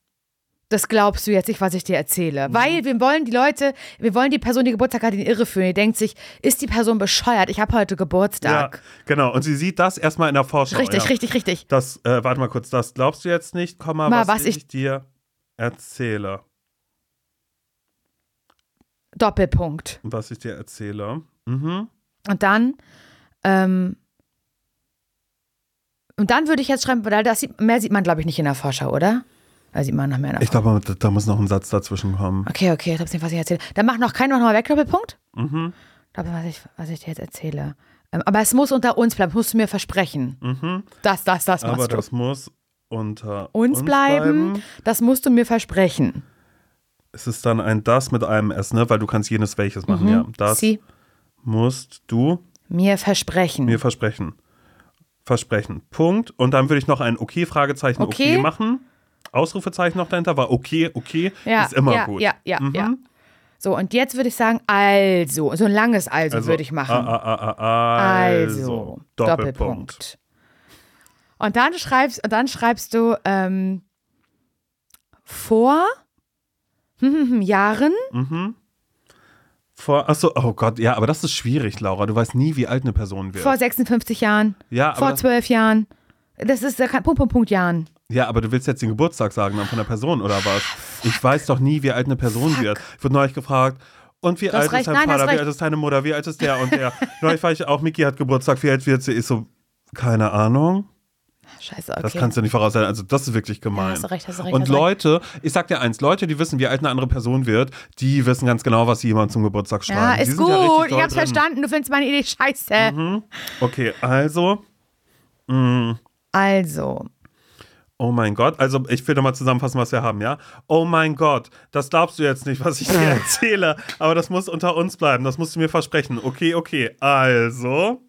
das glaubst du jetzt nicht, was ich dir erzähle. Mhm. Weil wir wollen die Leute, wir wollen die Person, die Geburtstag hat, in die Irre führen. Die denkt sich, ist die Person bescheuert? Ich habe heute Geburtstag. Ja, genau. Und sie sieht das erstmal in der Vorschau. richtig, ja. richtig, richtig. Das, äh, warte mal kurz, das glaubst du jetzt nicht, Komma, Mal, was, was ich, ich- dir erzähle. Doppelpunkt. Was ich dir erzähle. Mhm. Und dann, ähm, und dann würde ich jetzt schreiben, weil das sieht, mehr sieht man, glaube ich, nicht in der Vorschau, oder? Mehr in der Ich glaube, da, da muss noch ein Satz dazwischen kommen. Okay, okay, ich hab's nicht, was ich erzähle. Dann mach noch keinen noch mal weg, Doppelpunkt. Mhm. Doppel, was ich, was ich dir jetzt erzähle. Ähm, aber es muss unter uns bleiben, musst du mir versprechen. Mhm. Das, das, das machst Aber du. das muss unter uns, bleiben, das musst du mir versprechen. Es ist dann ein das mit einem S, ne? Weil du kannst jenes welches machen, ja. Das Mhm. Sie musst du mir versprechen. mir versprechen. Versprechen. Punkt. Und dann würde ich noch ein okay, Fragezeichen, okay, Okay. machen. Ausrufezeichen noch dahinter, war okay, okay, ja, ist immer ja, gut. Ja, ja, Mhm. ja. So, und jetzt würde ich sagen, also, so ein langes Also, Also, würde ich machen. a- a- a- a- Also, Also, Doppelpunkt. Doppelpunkt. Und dann schreibst, und dann schreibst du ähm, vor Jahren. Mhm. Vor, achso, oh Gott, ja, aber das ist schwierig, Laura. Du weißt nie, wie alt eine Person wird. Vor 56 Jahren, ja, vor aber, 12 Jahren. Das ist da kann- Punkt, Punkt, Punkt, Jahren. Ja, aber du willst jetzt den Geburtstag sagen dann von der Person oder was? Ich weiß doch nie, wie alt eine Person wird. Ich wurde neulich gefragt, und wie alt recht. ist dein Nein, Vater, wie alt ist deine Mutter, wie alt ist der und der? neulich war ich auch, Miki hat Geburtstag, wie alt wird sie? Ich so, keine Ahnung. Scheiße, okay. Das kannst du nicht voraussagen. Also, das ist wirklich ja, gemein. hast du recht, hast du recht. Und hast du recht. Leute, ich sag dir eins, Leute, die wissen, wie alt eine andere Person wird, die wissen ganz genau, was sie jemand zum Geburtstag schreiben. Ja, ist sind ja gut. ich hab's drin. verstanden. Du findest meine Idee scheiße. Mhm. Okay, also, mh, Also, oh mein Gott, also ich will nochmal zusammenfassen, was wir haben, ja? Oh mein Gott, das glaubst du jetzt nicht, was ich dir erzähle, aber das muss unter uns bleiben, das musst du mir versprechen. Okay, okay, also,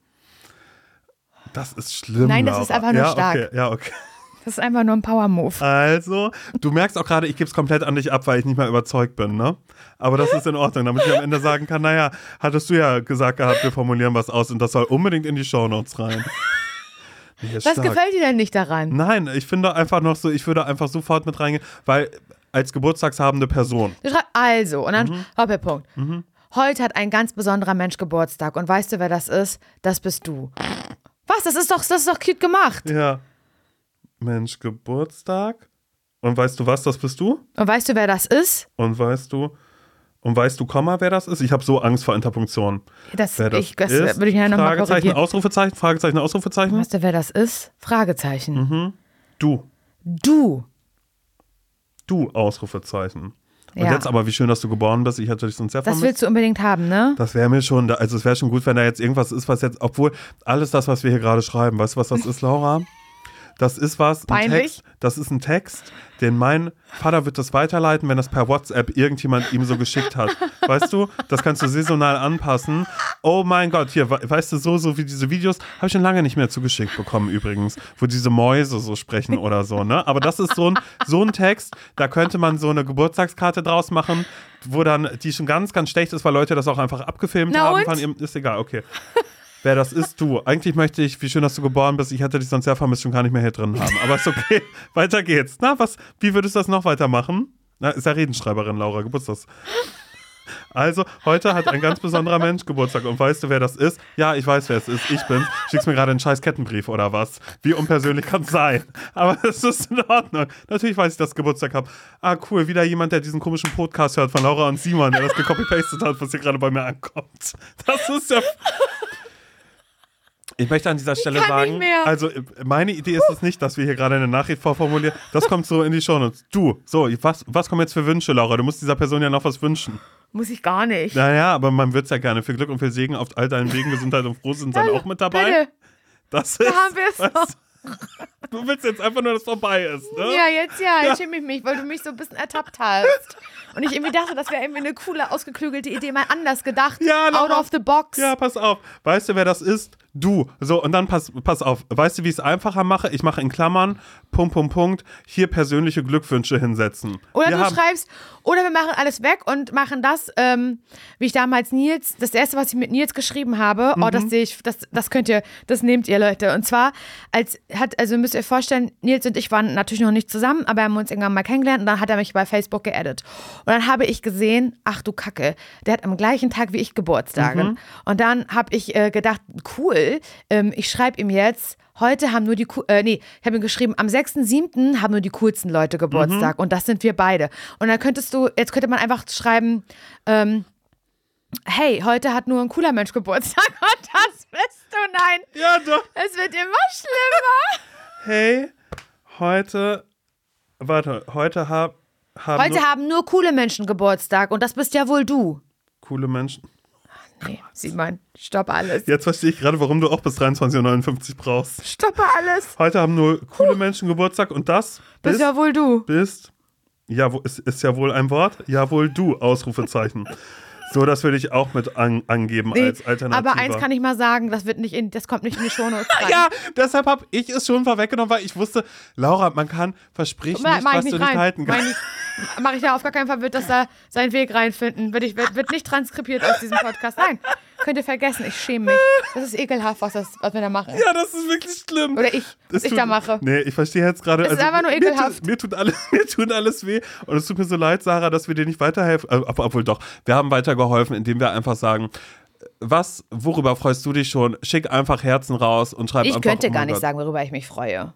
das ist schlimm. Nein, das Laura. ist einfach nur ja, stark. Okay, ja, okay. das ist einfach nur ein Power-Move. Also, du merkst auch gerade, ich gebe es komplett an dich ab, weil ich nicht mehr überzeugt bin, ne? Aber das ist in Ordnung, damit ich am Ende sagen kann, naja, hattest du ja gesagt gehabt, wir formulieren was aus und das soll unbedingt in die Shownotes rein. Was stark. gefällt dir denn nicht daran? Nein, ich finde einfach noch so, ich würde einfach sofort mit reingehen, weil als geburtstagshabende Person. Also und dann Mhm. Doppelpunkt. Heute hat ein ganz besonderer Mensch Geburtstag und weißt du, wer das ist? Das bist du. Was? Das ist doch, das ist doch cute gemacht. Ja. Mensch, Geburtstag. Und weißt du was, das bist du? Und weißt du, wer das ist? Und weißt du, und weißt du, Komma, wer das ist? Ich habe so Angst vor Interpunktion. Das, Wer das ich, das ist? würde ich ja nochmal Fragezeichen. Ausrufezeichen, Fragezeichen, Ausrufezeichen. Weißt du, wer das ist? Fragezeichen. Mhm. Du. Du. Du, Ausrufezeichen. Und Ja. jetzt aber, wie schön, dass du geboren bist. Ich hätte dich sonst sehr Das vermisst. willst du unbedingt haben, ne? Das wäre mir schon, also es wäre schon gut, wenn da jetzt irgendwas ist, was jetzt, obwohl alles das, was wir hier gerade schreiben, weißt du, was das ist, Laura? Das ist was, ein? Text, das ist ein Text, den mein Vater wird das weiterleiten, wenn das per WhatsApp irgendjemand ihm so geschickt hat. Weißt du, das kannst du saisonal anpassen. Oh mein Gott, hier, we- weißt du, so, so wie diese Videos, habe ich schon lange nicht mehr zugeschickt bekommen übrigens, wo diese Mäuse so sprechen oder so, ne? Aber das ist so ein, so ein Text, da könnte man so eine Geburtstagskarte draus machen, wo dann, die schon ganz, ganz schlecht ist, weil Leute das auch einfach abgefilmt Na haben. und? Ihrem, ist egal, okay. Wer das ist, du. Eigentlich möchte ich, wie schön, dass du geboren bist. Ich hätte dich sonst sehr vermisst, schon gar nicht mehr hier drin haben. Aber ist okay. Weiter geht's. Na, was, wie würdest du das noch weitermachen? Na, ist ja Redenschreiberin, Laura, Geburtstags. Also, heute hat ein ganz besonderer Mensch Geburtstag. Und weißt du, wer das ist? Ja, ich weiß, wer es ist. Ich bin's. Schickst mir gerade einen scheiß Kettenbrief oder was? Wie unpersönlich kann's sein? Aber es ist in Ordnung. Natürlich weiß ich, dass ich Geburtstag habe. Ah, cool. Wieder jemand, der diesen komischen Podcast hört von Laura und Simon, der das gecopy-pastet hat, was hier gerade bei mir ankommt. Das ist ja Ich möchte an dieser Stelle sagen, also äh, meine Idee ist es nicht, dass wir hier gerade eine Nachricht vorformulieren. Das kommt so in die Shownotes. Du, so, was, was kommen jetzt für Wünsche, Laura? Du musst dieser Person ja noch was wünschen. Muss ich gar nicht. Naja, aber man wird es ja gerne. Viel Glück und viel Segen auf all deinen Wegen, Gesundheit und Froh sind dann auch mit dabei. Bitte. Das ist, Da haben wir es. Du willst jetzt einfach nur, dass es vorbei ist, ne? Ja, jetzt ja, jetzt schäme ich mich, weil du mich so ein bisschen ertappt hast. Und ich irgendwie dachte, das wäre irgendwie eine coole, ausgeklügelte Idee, mal anders gedacht. Ja, out of the box. Ja, pass auf. Weißt du, wer das ist? Du. So, und dann pass, pass auf. Weißt du, wie ich es einfacher mache? Ich mache in Klammern, Punkt, Punkt, Punkt, hier persönliche Glückwünsche hinsetzen. Oder wir du schreibst, oder wir machen alles weg und machen das, ähm, wie ich damals Nils, das erste, was ich mit Nils geschrieben habe, oh, Mhm. das sehe ich, das, das könnt ihr, das nehmt ihr, Leute. Und zwar, als hat, also müsst ihr euch vorstellen, Nils und ich waren natürlich noch nicht zusammen, aber wir haben uns irgendwann mal kennengelernt und dann hat er mich bei Facebook geaddet. Und dann habe ich gesehen, ach du Kacke, der hat am gleichen Tag wie ich Geburtstag. Mhm. Und dann habe ich äh, gedacht, cool, ähm, ich schreibe ihm jetzt, Heute haben nur die, äh, nee, ich habe ihm geschrieben, am 6.7. haben nur die coolsten Leute Geburtstag und das sind wir beide. Und dann könntest du, jetzt könnte man einfach schreiben, ähm, hey, heute hat nur ein cooler Mensch Geburtstag und das bist du. Nein, Ja, doch. es wird immer schlimmer. Hey, heute, warte, heute hab, haben Heute nur haben nur coole Menschen Geburtstag und das bist ja wohl du. coole Menschen. Nee, Simon, stopp alles. Jetzt verstehe ich gerade, warum du auch bis 23.59 Uhr brauchst. Stoppe alles. Heute haben nur coole Menschen Geburtstag und das Bist bist, ja wohl du. bist ja, ist, ist ja wohl ein Wort. Ja, wohl du, Ausrufezeichen. So, das würde ich auch mit an, angeben Nee, als Alternative. aber eins kann ich mal sagen, das wird nicht in, das kommt nicht in die Shownotes rein. Ja, deshalb habe ich es schon vorweggenommen, weil ich wusste, Laura, man kann versprechen nicht, was ich du nicht nicht rein. halten kannst. Nicht- Mach ich ja auf gar keinen Fall, wird das da seinen Weg reinfinden. Wird, ich, wird, wird nicht transkribiert aus diesem Podcast. Nein, könnt ihr vergessen, ich schäme mich. Das ist ekelhaft, was, das, was wir da machen. Ja, das ist wirklich schlimm. Oder ich, was Das ich tut- da mache. Nee, ich verstehe jetzt gerade. Es ist einfach nur mir ekelhaft. Tut, mir, tut alles, mir tut alles weh. Und es tut mir so leid, Sarah, dass wir dir nicht weiterhelfen. Äh, ob- obwohl doch, wir haben weitergeholfen, indem wir einfach sagen, was, worüber freust du dich schon? Schick einfach Herzen raus und schreib Ich einfach. könnte oh gar nicht Gott. sagen, worüber ich mich freue.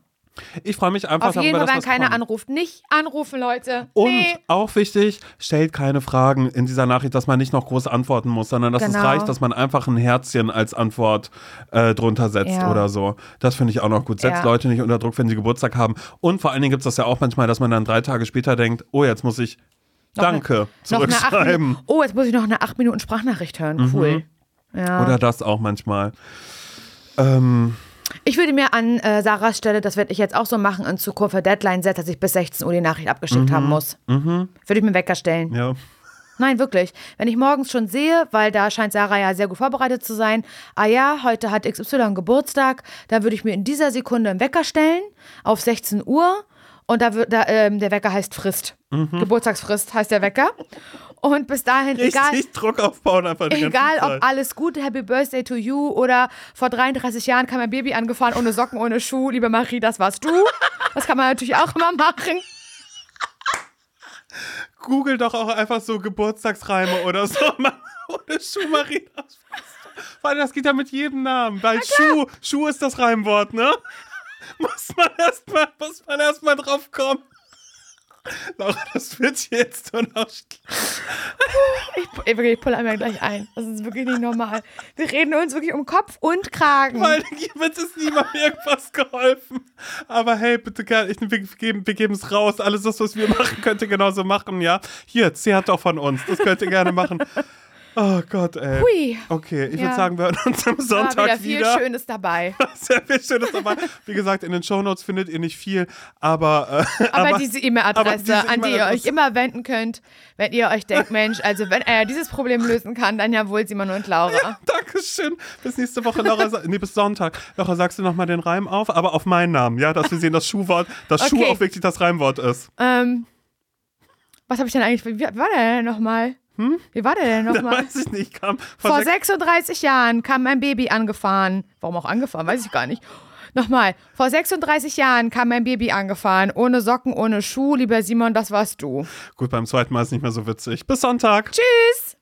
Ich freue mich einfach Auf jeden darüber, Fall, wenn keiner kommt. anruft. Nicht anrufen, Leute. Und nee. auch wichtig, stellt keine Fragen in dieser Nachricht, dass man nicht noch groß antworten muss, sondern dass es Genau. reicht, dass man einfach ein Herzchen als Antwort äh, drunter setzt Ja. oder so. Das finde ich auch noch gut. Setzt Ja. Leute nicht unter Druck, wenn sie Geburtstag haben. Und vor allen Dingen gibt es das ja auch manchmal, dass man dann drei Tage später denkt, oh, jetzt muss ich Noch Danke eine zurückschreiben. Oh, jetzt muss ich noch eine 8 Minuten Sprachnachricht hören. Cool. Ja. Oder das auch manchmal. Ähm, Ich würde mir an äh, Sarahs Stelle, das werde ich jetzt auch so machen, in Zukunft eine Deadline setzen, dass ich bis 16 Uhr die Nachricht abgeschickt haben muss. Würde ich mir Wecker stellen. ja. Nein, wirklich. Wenn ich morgens schon sehe, weil da scheint Sarah ja sehr gut vorbereitet zu sein, ah ja, heute hat XY Geburtstag, dann würde ich mir in dieser Sekunde einen Wecker stellen auf 16 Uhr und da wird da, ähm, der Wecker heißt Frist. Geburtstagsfrist heißt der Wecker. Und bis dahin, egal, Richtig Druck aufbauen einfach die Egal, ob alles gut, Happy Birthday to you oder vor 33 Jahren kam mein Baby angefahren ohne Socken, ohne Schuh. Liebe Marie, das warst du. Das kann man natürlich auch immer machen. Google doch auch einfach so Geburtstagsreime oder so. Ohne Schuh, Marie. Das, weil das geht ja mit jedem Namen. Weil Schuh, Schuh ist das Reimwort, ne? Muss man erstmal muss man erst mal drauf kommen. Laura, das wird jetzt so noch Ich, ich, wirklich, ich pulle einmal gleich ein. Das ist wirklich nicht normal. Wir reden uns wirklich um Kopf und Kragen. Weil hiermit ist niemandem irgendwas geholfen. Aber hey, bitte, gerne, ich, wir geben wir geben es raus. Alles das, was wir machen, könnt ihr genauso machen, ja? Hier, C hat doch von uns. Das könnt ihr gerne machen. Oh Gott, ey. Hui. Okay, ich Ja. würde sagen, wir hören uns am Sonntag wieder viel wieder. Schönes dabei. Sehr viel Schönes dabei. Wie gesagt, in den Shownotes findet ihr nicht viel, aber. Äh, Aber, diese aber E-Mail-Adresse, diese an die ihr euch E-Mail-Adresse- immer wenden könnt, wenn ihr euch denkt, Mensch, also wenn er dieses Problem lösen kann, dann ja wohl Simon und Laura. Dankeschön. Bis nächste Woche, Laura. nee, bis Sonntag. Laura, sagst du nochmal den Reim auf, aber auf meinen Namen, ja? Dass wir sehen, dass Schuhwort, dass Schuh Okay. auch wirklich das Reimwort ist. Ähm, was habe ich denn eigentlich, wie war der denn nochmal? Hm? Wie war der denn nochmal? Weiß ich nicht, kam vor, Vor sechs 36 Jahren kam mein Baby angefahren. Warum auch angefahren? Weiß ich gar nicht. Nochmal. Vor 36 Jahren kam mein Baby angefahren. Ohne Socken, ohne Schuh. Lieber Simon, das warst du. Gut, beim zweiten Mal ist nicht mehr so witzig. Bis Sonntag. Tschüss.